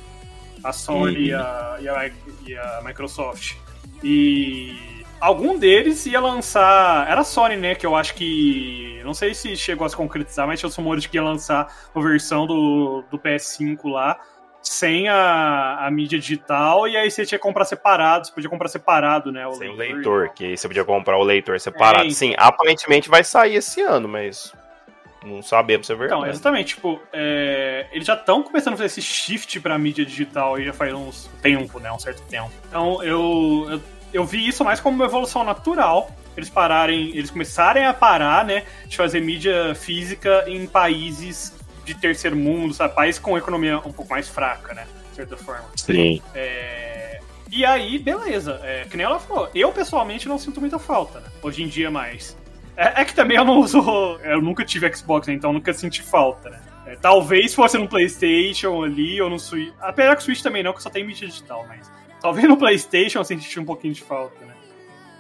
A Sony e, a, e, a, e a Microsoft. E algum deles ia lançar. Era a Sony, né? Que eu acho que. Não sei se chegou a se concretizar, mas tinha os rumores de que ia lançar uma versão do, do PS5 lá. Sem a, a mídia digital, e aí você tinha que comprar separado, você podia comprar separado, né? Sem o e leitor, tal. que aí você podia comprar o leitor separado. É. Sim, aparentemente vai sair esse ano, mas não se é Então, verdade. exatamente, tipo, é, eles já estão começando a fazer esse shift pra mídia digital aí já faz uns tempo, né? Um certo tempo. Então eu, eu, eu vi isso mais como uma evolução natural. Eles pararem, eles começarem a parar, né? De fazer mídia física em países de terceiro mundo, sabe? Países com economia um pouco mais fraca, né? de certa forma. Sim. É, E aí, beleza. É, que nem ela falou. Eu, pessoalmente, não sinto muita falta, né? Hoje em dia, mais. É, é que também eu não uso. Eu nunca tive Xbox, né? então nunca senti falta, né? É, talvez fosse no PlayStation ali ou no Switch. Apesar que o Switch também não, que só tem mídia digital, mas. Talvez no PlayStation eu senti um pouquinho de falta, né?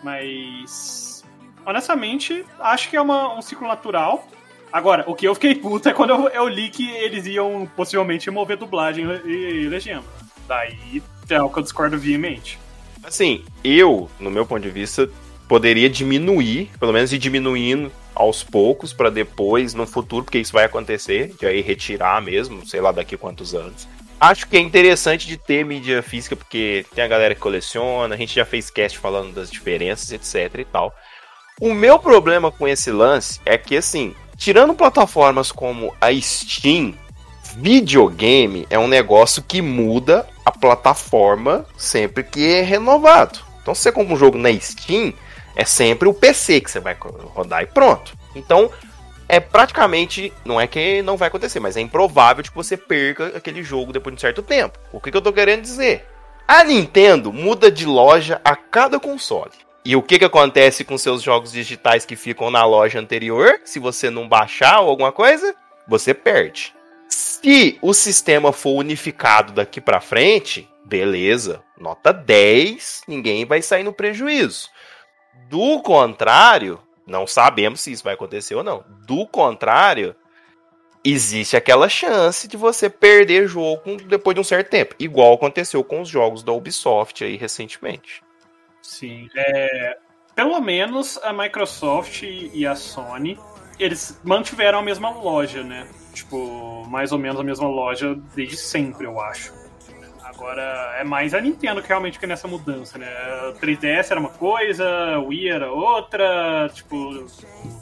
Mas. Honestamente, acho que é uma- um ciclo natural. Agora, o que eu fiquei puto é quando eu, eu li que eles iam possivelmente remover dublagem e, e legenda. Daí é o que eu discordo veemente. Assim, eu, no meu ponto de vista, poderia diminuir, pelo menos ir diminuindo aos poucos, pra depois, no futuro, porque isso vai acontecer, de aí retirar mesmo, sei lá daqui quantos anos. Acho que é interessante de ter mídia física, porque tem a galera que coleciona, a gente já fez cast falando das diferenças, etc e tal. O meu problema com esse lance é que, assim, tirando plataformas como a Steam, videogame é um negócio que muda a plataforma sempre que é renovado. Então, se você compra um jogo na Steam, é sempre o PC que você vai rodar e pronto. Então, é praticamente, não é que não vai acontecer, mas é improvável que você perca aquele jogo depois de um certo tempo. O que, que eu tô querendo dizer? A Nintendo muda de loja a cada console. E o que, que acontece com seus jogos digitais que ficam na loja anterior? Se você não baixar ou alguma coisa, você perde. Se o sistema for unificado daqui pra frente, beleza, nota 10, ninguém vai sair no prejuízo. Do contrário, não sabemos se isso vai acontecer ou não. Do contrário, existe aquela chance de você perder jogo depois de um certo tempo, igual aconteceu com os jogos da Ubisoft aí recentemente. Sim. É, pelo menos a Microsoft e a Sony, eles mantiveram a mesma loja, né? Tipo, mais ou menos a mesma loja desde sempre, eu acho. Agora, é mais a Nintendo que realmente fica nessa mudança, né? O 3DS era uma coisa, o Wii era outra, tipo,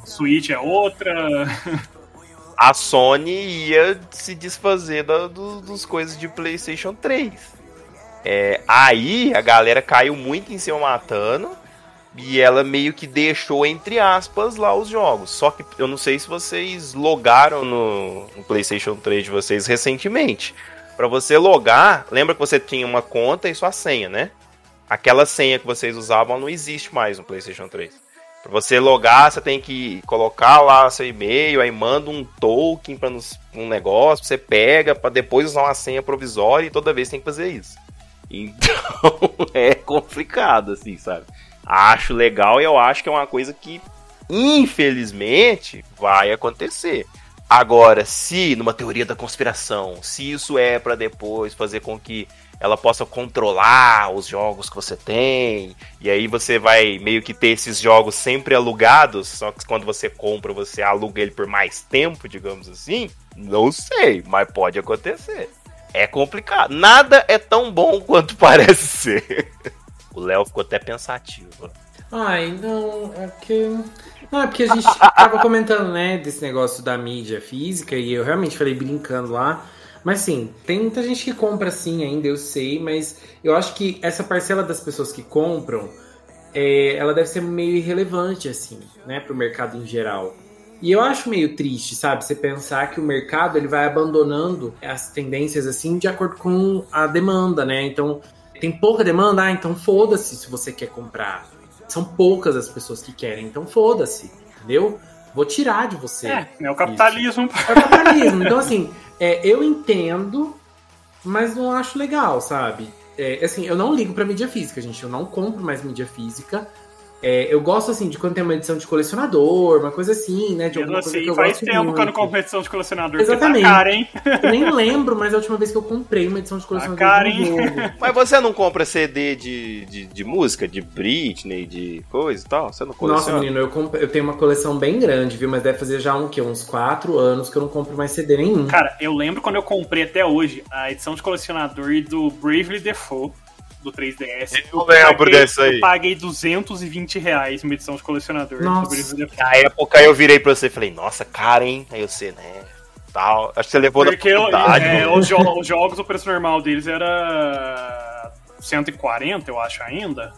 Switch é outra. A Sony ia se desfazer da, do, dos coisas de PlayStation 3. É, aí a galera caiu muito em cima matando e ela meio que deixou entre aspas lá os jogos. Só que eu não sei se vocês logaram no, no PlayStation 3 de vocês recentemente. Para você logar, lembra que você tinha uma conta e sua senha, né? Aquela senha que vocês usavam não existe mais no PlayStation 3. Para você logar, você tem que colocar lá seu e-mail, aí manda um token para um negócio, você pega para depois usar uma senha provisória e toda vez tem que fazer isso. Então é complicado, assim, sabe? Acho legal e eu acho que é uma coisa que, infelizmente, vai acontecer. Agora, se numa teoria da conspiração, se isso é para depois fazer com que ela possa controlar os jogos que você tem, e aí você vai meio que ter esses jogos sempre alugados, só que quando você compra, você aluga ele por mais tempo, digamos assim. Não sei, mas pode acontecer. É complicado. Nada é tão bom quanto parece ser. O Léo ficou até pensativo. Ai, não, é que. Não, é porque a gente tava comentando, né, desse negócio da mídia física, e eu realmente falei brincando lá. Mas sim, tem muita gente que compra sim ainda, eu sei, mas eu acho que essa parcela das pessoas que compram, é, ela deve ser meio irrelevante, assim, né, pro mercado em geral. E eu acho meio triste, sabe, você pensar que o mercado ele vai abandonando as tendências assim de acordo com a demanda, né? Então, tem pouca demanda, ah, então foda-se se você quer comprar. São poucas as pessoas que querem, então foda-se, entendeu? Vou tirar de você. É, é o capitalismo. Isso. É o capitalismo. Então, assim, é, eu entendo, mas não acho legal, sabe? É, assim, eu não ligo pra mídia física, gente. Eu não compro mais mídia física. É, eu gosto, assim, de quando tem uma edição de colecionador, uma coisa assim, né? De Mesmo alguma coisa assim, que eu faz gosto tempo muito. que eu não compro edição de colecionador. Exatamente. Porque tá cara, hein? Eu nem lembro, mas a última vez que eu comprei uma edição de colecionador cara, de um hein? Mas você não compra CD de, de, de música, de Britney, de coisa e tal? Você não Nossa, coleciona? menino, eu, comp- eu tenho uma coleção bem grande, viu? Mas deve fazer já um, quê? uns 4 anos que eu não compro mais CD nenhum. Cara, eu lembro quando eu comprei até hoje a edição de colecionador do Bravely Default do 3DS. Eu lembro paguei- dessa aí. Eu paguei 220 reais uma edição de colecionador Nossa. Na época eu virei pra você e falei, nossa, cara, hein? Aí você, né? Tal. Acho que você levou Porque da faculdade. é, os, jo- os jogos, o preço normal deles era 140, eu acho ainda.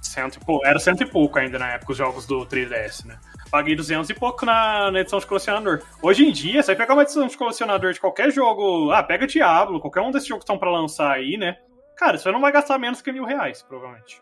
Cento e pou- era cento e pouco ainda na época, os jogos do 3DS, né? Paguei 200 e pouco na, na edição de colecionador. Hoje em dia, você vai pegar uma edição de colecionador de qualquer jogo. Ah, pega Diablo, qualquer um desses jogos que estão pra lançar aí, né? Cara, você não vai gastar menos que mil reais, provavelmente.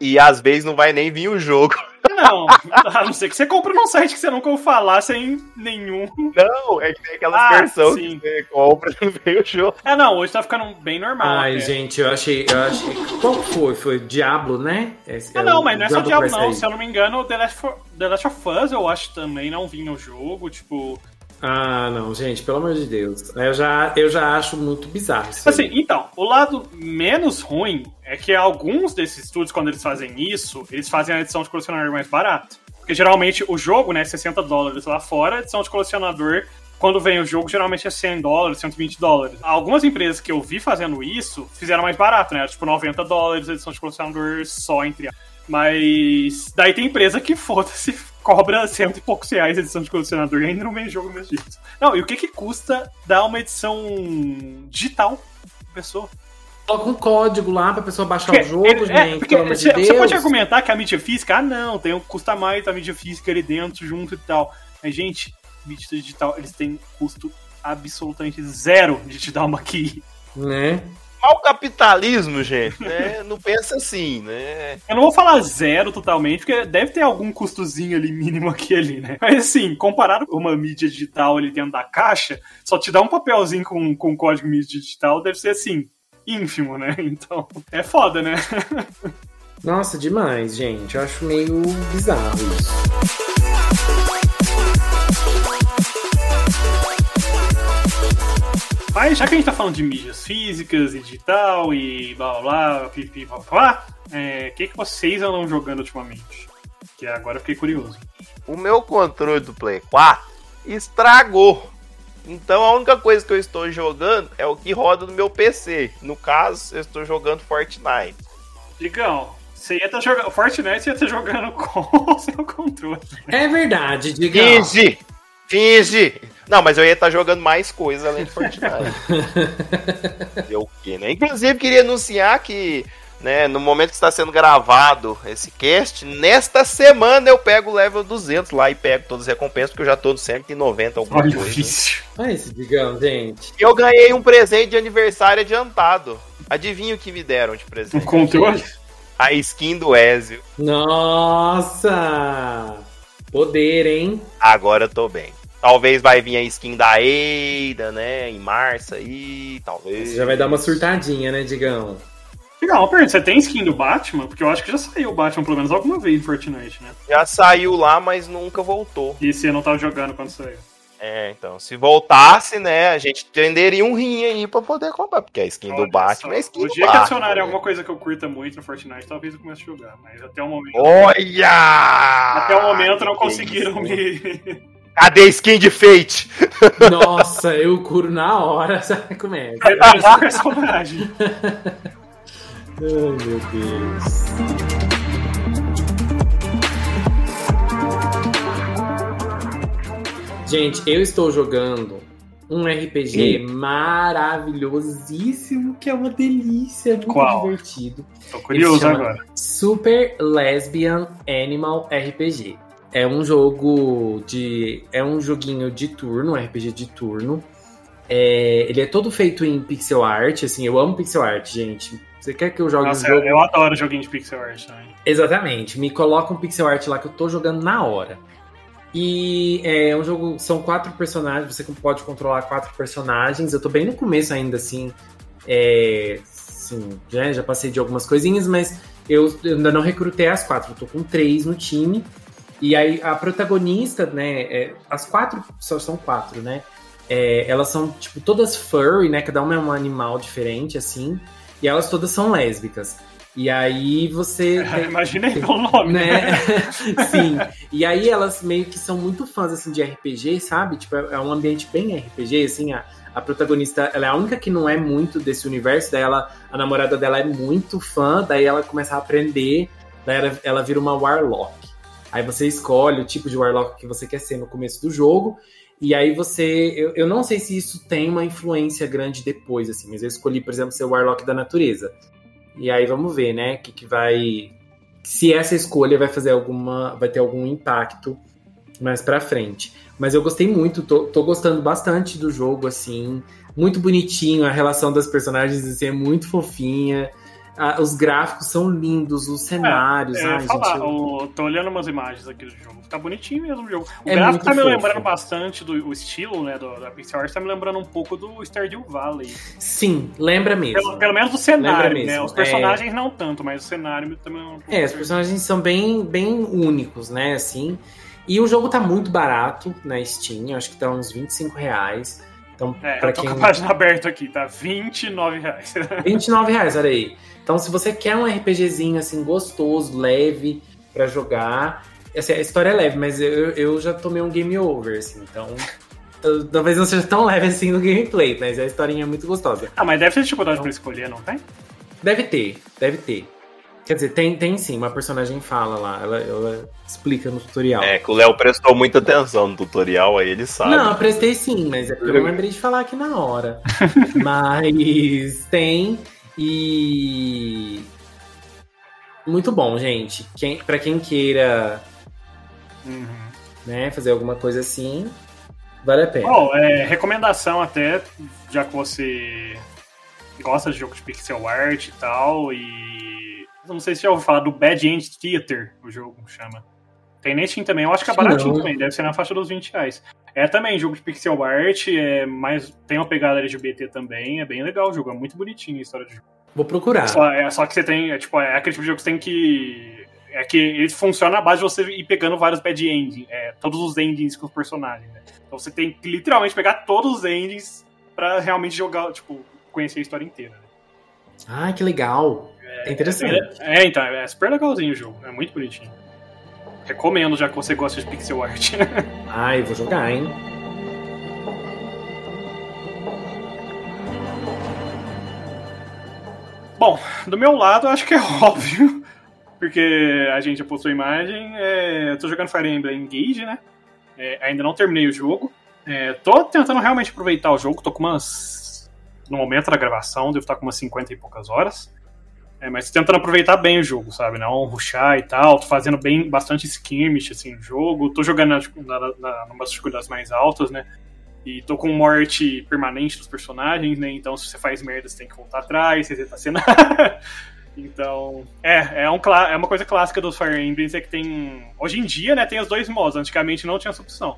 E às vezes não vai nem vir o jogo. Não, a não ser que você compre num site que você nunca ouviu falar sem nenhum. Não, é que tem aquelas Ah, versões sim. que você compra e não vem o jogo. É, não, hoje tá ficando bem normal. Ai, até. gente, eu achei, eu achei. Qual foi? Foi Diablo, né? Esse- Ah, é não, mas não é só Diablo, não. Se eu não me engano, The Last, of- The Last of Us, eu acho também não vinha o jogo. Tipo, Ah, não, gente, pelo amor de Deus. Eu já, eu já acho muito bizarro isso. Assim, aí. então, o lado menos ruim é que alguns desses estúdios, quando eles fazem isso, eles fazem a edição de colecionador mais barata. Porque geralmente o jogo, né, 60 dólares lá fora, a edição de colecionador, quando vem o jogo, geralmente é 100 dólares, 120 dólares. Algumas empresas que eu vi fazendo isso fizeram mais barato, né? Tipo 90 dólares a edição de colecionador só entre. Mas daí tem empresa que foda-se, cobra cento e poucos reais a edição de colecionador e ainda não vem jogo mesmo jeito. Não, e o que que custa dar uma edição digital pra pessoa? Coloca um código lá pra pessoa baixar Porque o jogo, ele- é, gente, porque amor de você, você pode argumentar que a mídia física, ah não, tem, custa mais a mídia física ali dentro, junto e tal. Mas, gente, mídia digital, eles têm custo absolutamente zero de te dar uma key. Né? Mas o capitalismo, gente, né? Não pensa assim, né? Eu não vou falar zero totalmente, porque deve ter algum custozinho ali mínimo aqui ali, né? Mas assim, comparado com uma mídia digital ali dentro da caixa, só te dar um papelzinho com, com código mídia digital deve ser assim, ínfimo, né? Então, é foda, né? Nossa, demais, gente. Eu acho meio bizarro isso. Mas já que a gente tá falando de mídias físicas e digital e blá blá blá, pipi blá blá, é, o que, que vocês andam jogando ultimamente? Que agora eu fiquei curioso. O meu controle do Play 4 estragou. Então a única coisa que eu estou jogando é o que roda no meu PC. No caso, eu estou jogando Fortnite. Digão, você ia estar jogando. Fortnite você ia estar jogando com o seu controle. É verdade, diga. Finge! Finge! Não, mas eu ia estar jogando mais coisas além de Fortnite. Quê, né? Inclusive, queria anunciar que, né, no momento que está sendo gravado esse cast, nesta semana eu pego o level 200 lá e pego todas as recompensas, porque eu já tô no 190 alguma Olha o coisa. Olha esse digão, gente. E eu ganhei um presente de aniversário adiantado. Adivinha o que me deram de Um presente? controle? A skin do Ezio. Nossa! Poder, hein? Agora eu tô bem. Talvez vai vir a skin da Eida, né? Em março aí, talvez. Você já vai dar uma surtadinha, né, Digão? Legal, pergunta, você tem skin do Batman? Porque eu acho que já saiu o Batman pelo menos alguma vez em Fortnite, né? Já saiu lá, mas nunca voltou. E você não tava jogando quando saiu. É, então, se voltasse, né, a gente tenderia um rim aí pra poder comprar, porque a skin do Olha Batman só, é skin O do dia que Batman. adicionarem né? alguma coisa que eu curta muito no Fortnite, talvez eu comece a jogar. Mas até o momento. Olha! Até o momento não Que conseguiram isso. me. Cadê a skin de Fate? Nossa, eu curo na hora, sabe como é? Do personagem. Ai, meu Deus. Gente, eu estou jogando um RPG maravilhosíssimo, que é uma delícia, muito Qual? divertido. Tô curioso agora. Super Lesbian Animal RPG. É um jogo de. É um joguinho de turno, um RPG de turno. É, ele é todo feito em pixel art, assim, eu amo pixel art, gente. Você quer que eu jogue Nossa, um jogo? eu, adoro joguinho de pixel art também. Exatamente, me coloca um pixel art lá que eu tô jogando na hora. E é um jogo, são quatro personagens, você pode controlar quatro personagens. Eu tô bem no começo ainda, assim. É, sim, já, já passei de algumas coisinhas, mas eu, eu ainda não recrutei as quatro. Eu tô com três no time. E aí a protagonista, né? é, as quatro, só são quatro, né? É, elas são, tipo, todas furry, né? Cada uma é um animal diferente, assim. E elas todas são lésbicas. E aí você. tem- Imaginei pelo nome, né? Sim. E aí elas meio que são muito fãs assim de RPG, sabe? Tipo, é é um ambiente bem RPG, assim, a, a protagonista, ela é a única que não é muito desse universo, daí ela, a namorada dela é muito fã, daí ela começa a aprender, daí ela, ela vira uma Warlock. Aí você escolhe o tipo de Warlock que você quer ser no começo do jogo, e aí você. Eu, eu não sei se isso tem uma influência grande depois, assim, mas eu escolhi, por exemplo, ser o Warlock da natureza. E aí vamos ver, né? O que, que vai. Se essa escolha vai fazer alguma. vai ter algum impacto mais pra frente. Mas eu gostei muito, tô, tô gostando bastante do jogo, assim. Muito bonitinho, a relação das personagens assim, é muito fofinha. Ah, os gráficos são lindos, os cenários. É, ai, falar, gente, eu- o- tô olhando umas imagens aqui do jogo. Tá bonitinho mesmo o jogo. O É gráfico tá me fofo. lembrando bastante do o estilo, né, do, da Pixar, tá me lembrando um pouco do Stardew Valley. Sim, lembra mesmo. Pelo, pelo menos do cenário, né? Os personagens não tanto, mas o cenário também é um pouco É, os personagens são bem, bem únicos, né? Assim. E o jogo tá muito barato na Steam, acho que tá uns 25 reais. Então, É, pra eu tô quem. com a página aberta aqui, tá? 29 reais. 29 reais, olha aí. Então, se você quer um RPGzinho assim, gostoso, leve pra jogar. Assim, a história é leve, mas eu, eu já tomei um game over, assim, então. Talvez não seja tão leve assim no gameplay, mas a historinha é muito gostosa. ah, mas deve ter dificuldade Então- pra escolher, não tem? Deve ter, deve ter. Quer dizer, tem, tem sim, uma personagem fala lá, ela, ela explica no tutorial. É, que o Léo prestou muita atenção no tutorial, aí ele sabe. Não, eu prestei sim, mas é porque eu não lembrei de falar aqui na hora. mas tem e. Muito bom, gente. Quem, pra quem queira Uhum. né, fazer alguma coisa assim, vale a pena. Bom, é, recomendação até, já que você gosta de jogo de pixel art e tal, e. Não sei se já ouviu falar do Bad End Theater, o jogo chama. Tem na Steam também, eu acho que é baratinho não. também, deve ser na faixa dos 20 reais. É também jogo de pixel art, é mais, tem uma pegada LGBT também, é bem legal o jogo, é muito bonitinho a história do jogo. Vou procurar. Só, é, só que você tem, é, tipo, é aquele tipo de jogo que você tem que. É que ele funciona à base de você ir pegando vários bad endings, é, todos os endings com os personagens, né? Então você tem que literalmente pegar todos os endings pra realmente jogar, tipo, conhecer a história inteira. né? Ah, que legal. É interessante. É, então, é super legalzinho o jogo, é muito bonitinho. Recomendo, já que você gosta de pixel art. Ai, vou jogar, hein? Bom, do meu lado, acho que é óbvio, porque a gente já postou a imagem. É, eu tô jogando Fire Emblem Engage, né? É, ainda não terminei o jogo. É, tô tentando realmente aproveitar o jogo, tô com umas. No momento da gravação, devo estar com umas 50 e poucas horas. É, mas tentando aproveitar bem o jogo, sabe? Não rushar e tal. Tô fazendo bem bastante skirmish assim, no jogo. Tô jogando na, na, na, dificuldades mais altas, né? E tô com morte permanente dos personagens, né? Então, se você faz merda, você tem que voltar atrás, você tá sendo. então, é, é, um, é uma coisa clássica dos Fire Emblems, é que tem. Hoje em dia, né, tem os dois modos. Antigamente não tinha essa opção.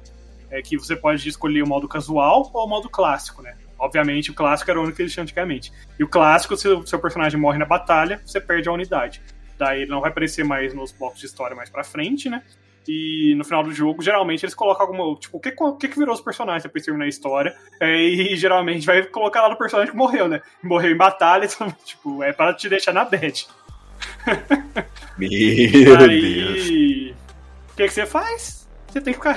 É que você pode escolher o modo casual ou o modo clássico, né? Obviamente, o clássico era o único que eles tinham antigamente. E o clássico, se o seu personagem morre na batalha, você perde a unidade. Daí ele não vai aparecer mais nos blocos de história mais pra frente, né? E no final do jogo, geralmente eles colocam alguma. Tipo, o que, o que, virou os personagens depois de terminar a história? É, e geralmente vai colocar lá no personagem que morreu, né? Morreu em batalha, então, tipo, é pra te deixar na bad. Meu Deus. Aí. O que, que você faz? Você tem que ficar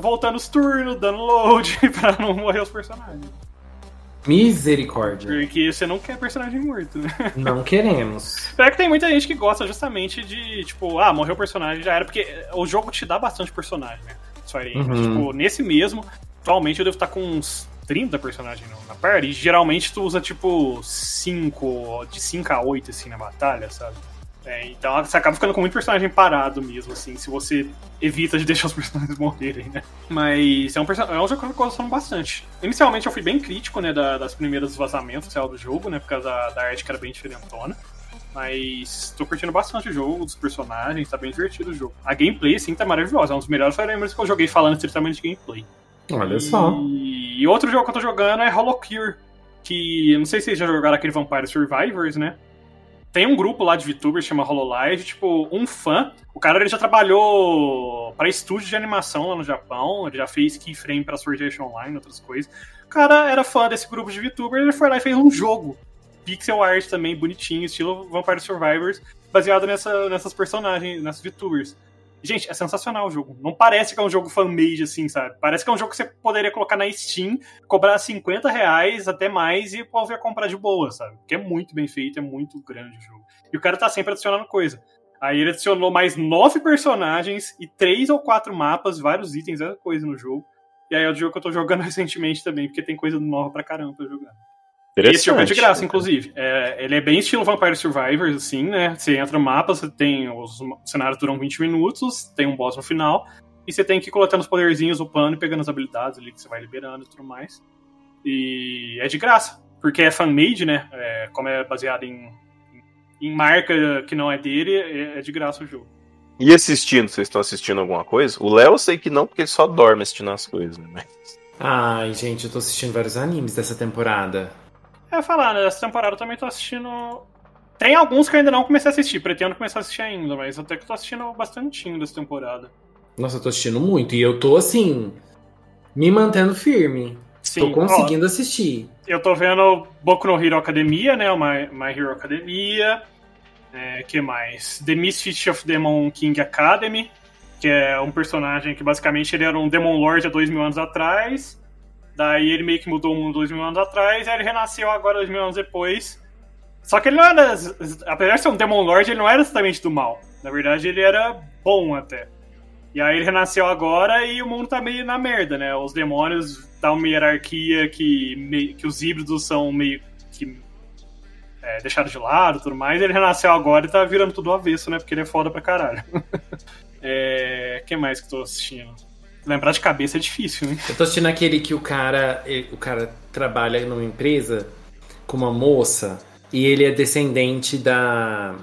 voltando os turnos, dando load pra não morrer os personagens. Misericórdia. Porque você não quer personagem morto, né? Não queremos. Pior que tem muita gente que gosta justamente de, tipo, ah, morreu o personagem, já era, porque o jogo te dá bastante personagem, né? Fire. Uhum. Tipo, nesse mesmo, atualmente eu devo estar com uns 30 personagens na party, e geralmente tu usa, tipo, 5, de 5 a 8, assim, na batalha, sabe? É, então você acaba ficando com muito personagem parado mesmo, assim, se você evita de deixar os personagens morrerem, né? Mas é um, é um jogo que eu gostando bastante. Inicialmente eu fui bem crítico, né, da- das primeiras vazamentos que do jogo, né, por causa da, da arte que era bem diferentona. Mas tô curtindo bastante o jogo, dos personagens, tá bem divertido o jogo. A gameplay, sim, tá maravilhosa. É um dos melhores Fire Emblems que eu joguei falando estritamente de gameplay. Olha só. E, e outro jogo que eu tô jogando é Holocure, que eu não sei se vocês já jogaram aquele Vampire Survivors, né? Tem um grupo lá de VTubers, chama Hololive, tipo, um fã. O cara ele já trabalhou para estúdio de animação lá no Japão, ele já fez keyframe pra Art Online, outras coisas. O cara era fã desse grupo de VTubers, ele foi lá e fez um jogo. Pixel art também, bonitinho, estilo Vampire Survivors, baseado nessa, nessas personagens, nessas VTubers. Gente, é sensacional o jogo. Não parece que é um jogo fan-made, assim, sabe? Parece que é um jogo que você poderia colocar na Steam, cobrar 50 reais, até mais, e o povo ia comprar de boa, sabe? Porque é muito bem feito, é muito grande o jogo. E o cara tá sempre adicionando coisa. Aí ele adicionou mais nove personagens e três ou quatro mapas, vários itens, essa coisa no jogo. E aí é o jogo que eu tô jogando recentemente também, porque tem coisa nova pra caramba pra jogar. Esse jogo é de graça, inclusive. É, ele é bem estilo Vampire Survivors, assim, né? Você entra no mapa, você tem. Os cenários duram 20 minutos, tem um boss no final. E você tem que ir coletando os poderzinhos, upando e pegando as habilidades ali que você vai liberando e tudo mais. E é de graça, porque é fan-made, né? É, como é baseado em, em marca que não é dele, é, é de graça o jogo. E assistindo, vocês estão assistindo alguma coisa? O Léo eu sei que não, porque ele só dorme assistindo as coisas, né? Mas... Ai, gente, eu tô assistindo vários animes dessa temporada. É falar, né? Essa temporada eu também tô assistindo. Tem alguns que eu ainda não comecei a assistir, pretendo começar a assistir ainda, mas até que tô assistindo bastante dessa temporada. Nossa, eu tô assistindo muito. E eu tô, assim, me mantendo firme. Sim, tô conseguindo ó, assistir. Eu tô vendo Boku no Hero Academia, né? O My, My Hero Academia. É, que mais? The Misfit of Demon King Academy, que é um personagem que basicamente ele era um Demon Lord há dois mil anos atrás. Daí ele meio que mudou o mundo dois mil anos atrás, aí ele renasceu agora dois mil anos depois. Só que ele não era. Apesar de ser um Demon Lord, ele não era exatamente do mal. Na verdade, ele era bom até. E aí ele renasceu agora e o mundo tá meio na merda, né? Os demônios dão uma hierarquia que, que os híbridos são meio que é, deixados de lado e tudo mais. Ele renasceu agora e tá virando tudo avesso, né? Porque ele é foda pra caralho. é. que mais que eu tô assistindo? Lembrar de cabeça é difícil, né? Eu tô assistindo aquele que o cara. O cara trabalha numa empresa com uma moça e ele é descendente da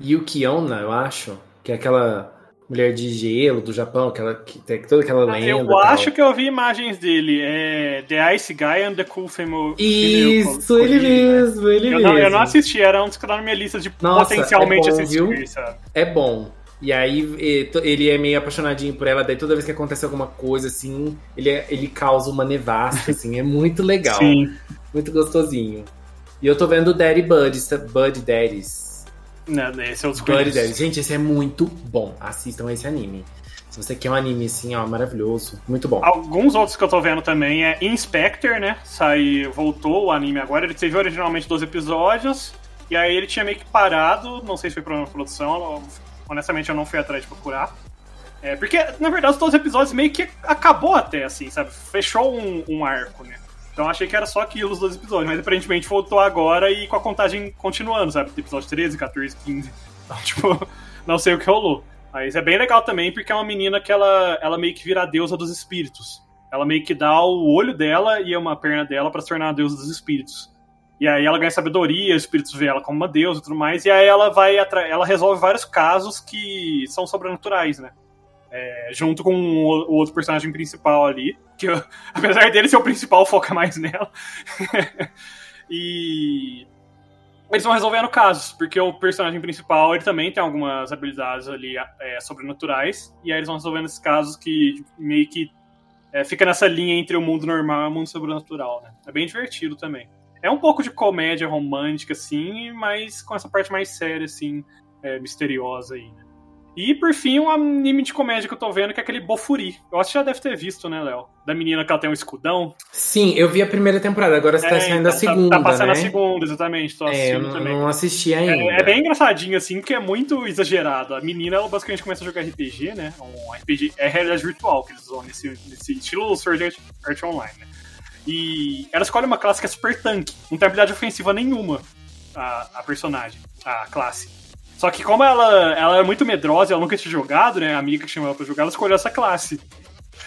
Yuki Onna, eu acho. Que é aquela Mulher de Gelo do Japão, aquela, que tem toda aquela lenda. Eu acho que eu vi imagens dele. É The Ice Guy and the Cool Female. Isso, ele mesmo, ele eu mesmo. Não, eu não assisti, era um dos que tá na minha lista de Nossa, potencialmente é bom, assistir, viu? sabe? É bom. E aí ele é meio apaixonadinho por ela, daí toda vez que acontece alguma coisa, assim, ele, é, ele causa uma nevasca, assim, é muito legal. Sim. Muito gostosinho. E eu tô vendo Daddy Buddies, Buddy Daddies. Não, esse é o Bloody Dead. Gente, esse é muito bom. Assistam esse anime. Se você quer um anime assim, ó, maravilhoso. Muito bom. Alguns outros que eu tô vendo também é Inspector, né? Sai, voltou o anime agora. Ele teve originalmente 12 episódios. E aí ele tinha meio que parado. Não sei se foi problema de produção. Honestamente, eu não fui atrás de procurar. É, porque, na verdade, os 12 episódios meio que acabou até, assim, sabe? Fechou um, um arco, né? Então achei que era só aquilo os dois episódios, mas aparentemente voltou agora e com a contagem continuando, sabe? Episódio 13, 14, 15. Então, tipo, não sei o que rolou. Mas é bem legal também, porque é uma menina que ela, ela meio que vira a deusa dos espíritos. Ela meio que dá o olho dela e uma perna dela para se tornar a deusa dos espíritos. E aí ela ganha sabedoria, os espíritos vê ela como uma deusa e tudo mais, e aí ela vai ela resolve vários casos que são sobrenaturais, né? É, junto com o outro personagem principal ali, que eu, apesar dele ser o principal, foca mais nela. e eles vão resolvendo casos, porque o personagem principal ele também tem algumas habilidades ali é, sobrenaturais, e aí eles vão resolvendo esses casos que meio que é, fica nessa linha entre o mundo normal e o mundo sobrenatural, né? É bem divertido também. É um pouco de comédia romântica, assim, mas com essa parte mais séria, assim, é, misteriosa aí, né? E por fim, um anime de comédia que eu tô vendo, que é aquele Bofuri. Eu acho que já deve ter visto, né, Léo? Da menina que ela tem um escudão. Sim, eu vi a primeira temporada, agora você tá é, saindo tá, a segunda. Tá, passando né? a segunda, exatamente. Tô é, eu não, também. não assisti ainda. É, é, bem engraçadinho, assim, porque é muito exagerado. A menina, ela basicamente começa a jogar RPG, né? Um RPG é realidade virtual que eles usam nesse, nesse estilo Sword Art Online, né? E ela escolhe uma classe que é super tanque. Não tem habilidade ofensiva nenhuma, a, a personagem, a classe. Só que como ela, ela é muito medrosa ela nunca tinha jogado, né? A amiga que chamou ela pra jogar, ela escolheu essa classe.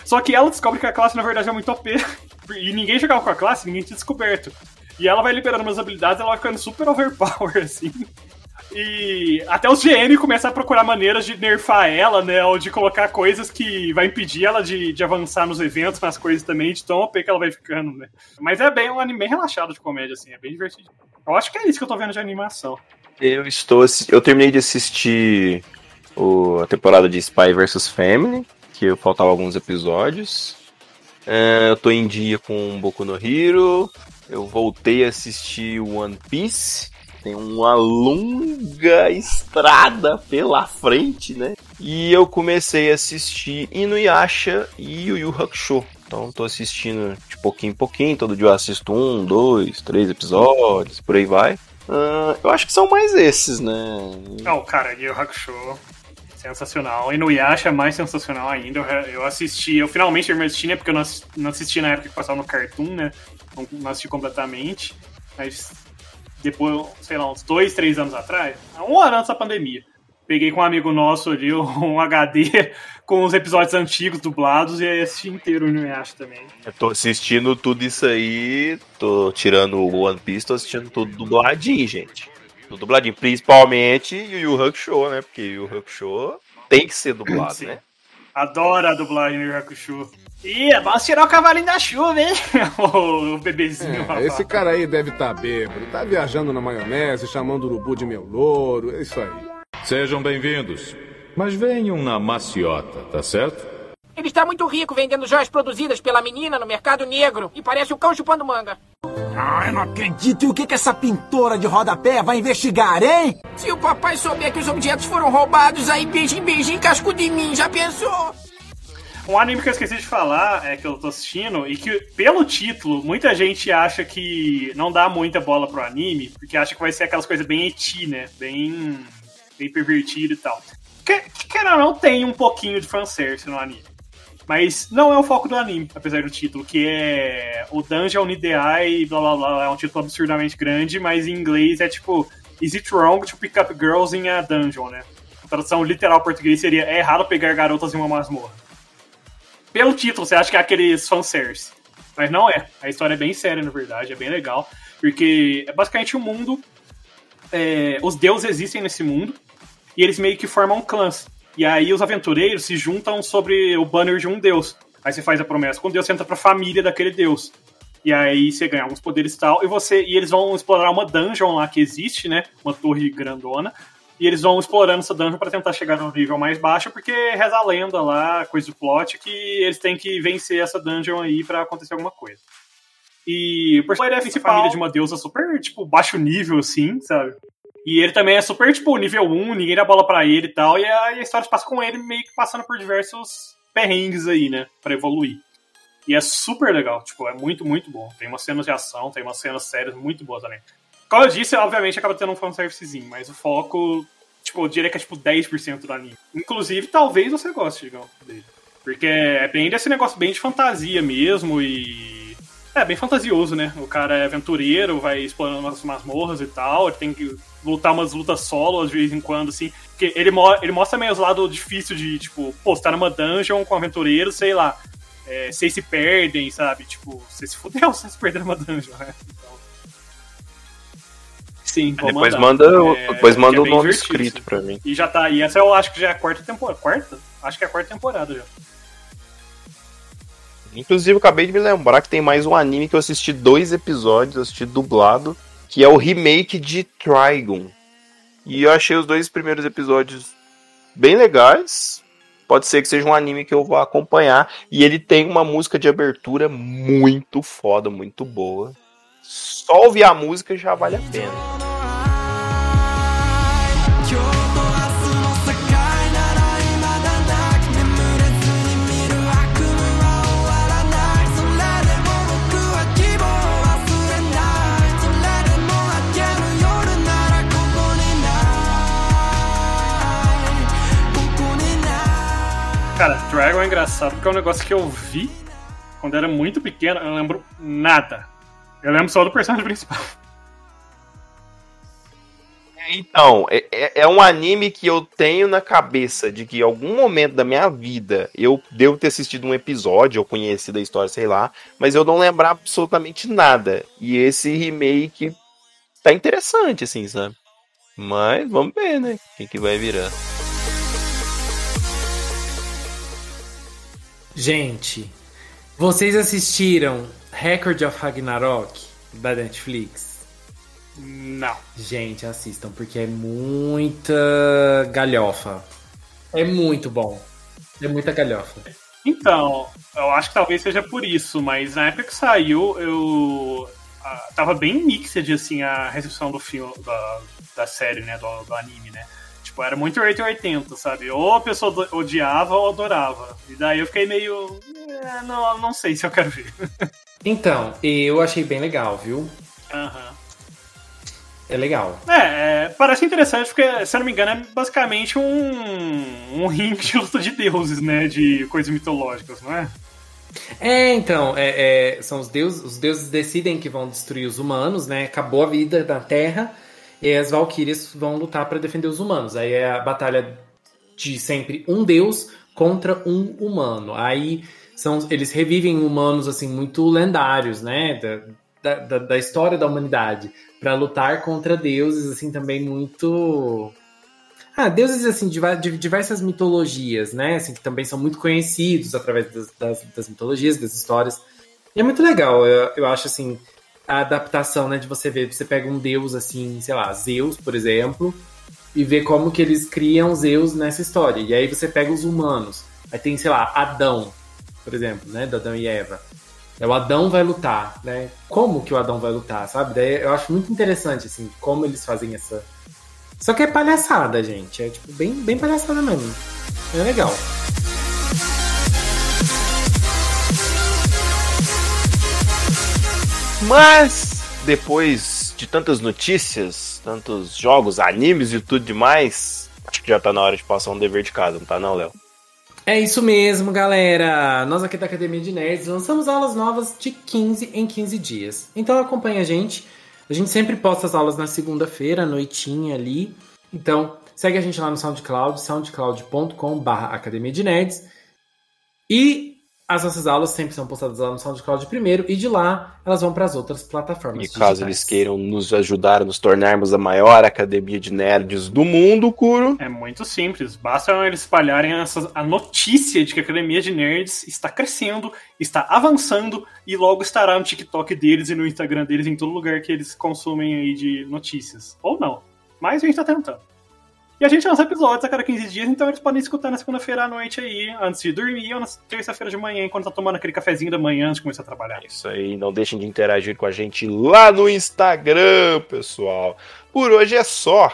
Só que ela descobre que a classe, na verdade, é muito OP. E ninguém jogava com a classe, ninguém tinha descoberto. E ela vai liberando umas habilidades, ela vai ficando super overpower, assim. E até os GM começam a procurar maneiras de nerfar ela, né? Ou de colocar coisas que vai impedir ela de, de avançar nos eventos, nas coisas também, de tão OP que ela vai ficando, né? Mas é bem um anime bem relaxado de comédia, assim, é bem divertido. Eu acho que é isso que eu tô vendo de animação. Eu estou. Eu terminei de assistir o, a temporada de Spy vs Family, que faltava alguns episódios. É, eu tô em dia com Boku no Hero. Eu voltei a assistir One Piece. Tem uma longa estrada pela frente, né? E eu comecei a assistir Inuyasha e o Yu Hakusho. Então tô assistindo de pouquinho em pouquinho. Todo dia eu assisto um, dois, três episódios, por aí vai. Uh, eu acho que são mais esses, né? Oh, cara, Yu Hakusho, sensacional. E no Yasha é mais sensacional ainda. Eu, assisti, eu finalmente terminei assistindo, né? Porque eu não assisti, não na época que passava no Cartoon, né? Não, não assisti completamente. Mas depois, sei lá, uns dois, três anos atrás, um ano antes da pandemia, peguei com um amigo nosso ali um HD com os episódios antigos dublados e aí assisti inteiro o Inuyasha também. Eu tô assistindo tudo isso aí, tô tirando o One Piece, tô assistindo tudo dubladinho, gente. Tudo dubladinho, principalmente o Yu Hakusho, né? Porque o Yu Hakusho tem que ser dublado, Sim. né? Adoro a dublagem do Yu Hakusho. Ih, vamos tirar o cavalinho da chuva, hein? o bebezinho. É, rapaz. esse cara aí deve estar bêbado, tá viajando na maionese, chamando o urubu de meu louro, é isso aí. Sejam bem-vindos. Mas venham na maciota, tá certo? Ele está muito rico vendendo joias produzidas pela menina no mercado negro e parece um cão chupando manga. Ah, eu não acredito. E o que, que essa pintora de rodapé vai investigar, hein? Se o papai souber que os objetos foram roubados, aí beijinho, beijinho, casco de mim, já pensou? Um anime que eu esqueci de falar, é que eu tô assistindo, e que pelo título, muita gente acha que não dá muita bola pro anime, porque acha que vai ser aquelas coisas bem eti, né? Bem, bem pervertido e tal. Que, que ou não, tem um pouquinho de fanservice no anime. Mas não é o foco do anime, apesar do título, que é o Dungeon Eye, blá blá blá, é um título absurdamente grande, mas em inglês é tipo Is it wrong to pick up girls in a dungeon, né? A tradução literal português seria É errado pegar garotas em uma masmorra. Pelo título, você acha que é aqueles fanservice. Mas não é. A história é bem séria, na verdade, é bem legal. Porque é basicamente um mundo. é, os deuses existem nesse mundo. E eles meio que formam clãs. E aí os aventureiros se juntam sobre o banner de um deus. Aí você faz a promessa com Deus, você entra pra família daquele deus. E aí você ganha alguns poderes e tal. E você. E eles vão explorar uma dungeon lá que existe, né? Uma torre grandona. E eles vão explorando essa dungeon pra tentar chegar no nível mais baixo, porque reza a lenda lá, coisa do plot, que eles têm que vencer essa dungeon aí pra acontecer alguma coisa. E o personagem é a família de uma deusa super, tipo, baixo nível, assim, sabe? E ele também é super, tipo, nível 1, ninguém dá bola pra ele e tal. E a, e a história se passa com ele meio que passando por diversos perrengues aí, né? Pra evoluir. E é super legal, tipo, é muito, muito bom. Tem umas cenas de ação, tem umas cenas sérias muito boas também. Como eu disse, obviamente acaba tendo um fanservicezinho, mas o foco, tipo, eu diria que é tipo 10% do anime. Inclusive, talvez você goste, Digão, dele. Porque é bem desse negócio bem de fantasia mesmo e. É, bem fantasioso, né? O cara é aventureiro, vai explorando umas masmorras e tal, ele tem que lutar umas lutas solo de vez em quando, assim. Porque ele, mo ele mostra meio os lados difíceis de, tipo, pô, você tá numa dungeon com aventureiro, sei lá. É, vocês se perdem, sabe? Tipo, você se fudeu, vocês se perderam numa dungeon, né? Sim, vou Depois mandar. manda, É, depois manda é o bem nome escrito pra mim. E já tá. E essa eu acho que já é a quarta temporada. Quarta? Acho que é a quarta temporada já. Inclusive, eu acabei de me lembrar que tem mais um anime que eu assisti dois episódios, assisti dublado, que é o remake de Trigon. E eu achei os dois primeiros episódios bem legais. Pode ser que seja um anime que eu vou acompanhar. E ele tem uma música de abertura muito foda, muito boa. Só ouvir a música já vale a pena. Cara, Dragon é engraçado porque é um negócio que eu vi quando era muito pequeno, eu não lembro nada. Eu lembro só do personagem principal. Então, é, é- é um anime que eu tenho na cabeça de que em algum momento da minha vida eu devo ter assistido um episódio, ou conhecido a história, sei lá, mas eu não lembrar absolutamente nada. E esse remake tá interessante, assim, sabe? Mas vamos ver, né? O que, que vai virar. Gente, vocês assistiram Record of Ragnarok da Netflix? Não. Gente, assistam, porque é muita galhofa. É muito bom. É muita galhofa. Então, eu acho que talvez seja por isso, mas na época que saiu, eu. ah, tava bem mixed, assim, a recepção do filme, da, da série, né? Do, do anime, né? Tipo, era muito 880, sabe? Ou a pessoa odiava ou adorava. E daí eu fiquei meio. "É, não, não sei se eu quero ver. Então, eu achei bem legal, viu? Aham. É legal. É, é, parece interessante porque, se eu não me engano, é basicamente um, um ringue de luta de deuses, né? De coisas mitológicas, não é? É, então, é, é, são os deuses, os deuses decidem que vão destruir os humanos, né? Acabou a vida da Terra E as Valkyrias vão lutar para defender os humanos. Aí é a batalha de sempre um deus contra um humano. Aí são eles revivem humanos assim muito lendários, né, da, da, da história da humanidade, para lutar contra deuses assim também muito ah, deuses assim de, de diversas mitologias, né, assim que também são muito conhecidos através das, das, das mitologias, das histórias. E é muito legal, eu, eu acho assim a adaptação, né, de você ver, você pega um deus assim, sei lá, Zeus, por exemplo, e ver como que eles criam Zeus nessa história. E aí você pega os humanos. Aí tem, sei lá, Adão, por exemplo, né? Adão e Eva. É, o Adão vai lutar, né? Como que o Adão vai lutar, sabe? Daí eu acho muito interessante, assim, como eles fazem essa. Só que é palhaçada, gente. É tipo bem, bem palhaçada mesmo. É legal. Mas, depois de tantas notícias, tantos jogos, animes e tudo demais, acho que já tá na hora de passar um dever de casa, não tá não, Léo? É isso mesmo, galera. Nós aqui da Academia de Nerds lançamos aulas novas de 15 em 15 dias. Então acompanha a gente. A gente sempre posta as aulas na segunda-feira, noitinha ali. Então segue a gente lá no SoundCloud, soundcloud.com.br Academia de Nerds. E as nossas aulas sempre são postadas lá no SoundCloud primeiro e de lá elas vão para as outras plataformas. E caso eles queiram nos ajudar a nos tornarmos a maior academia de nerds do mundo, Curo. É muito simples. Basta eles espalharem essas- a notícia de que a Academia de Nerds está crescendo, está avançando e logo estará no TikTok deles e no Instagram deles, em todo lugar que eles consumem aí de notícias. Ou não. Mas a gente tá tentando. E a gente lança episódios a cada 15 dias, então eles podem escutar na segunda-feira à noite aí, antes de dormir, ou na terça-feira de manhã, enquanto tá tomando aquele cafezinho da manhã antes de começar a trabalhar. Isso aí, não deixem de interagir com a gente lá no Instagram, pessoal. Por hoje é só.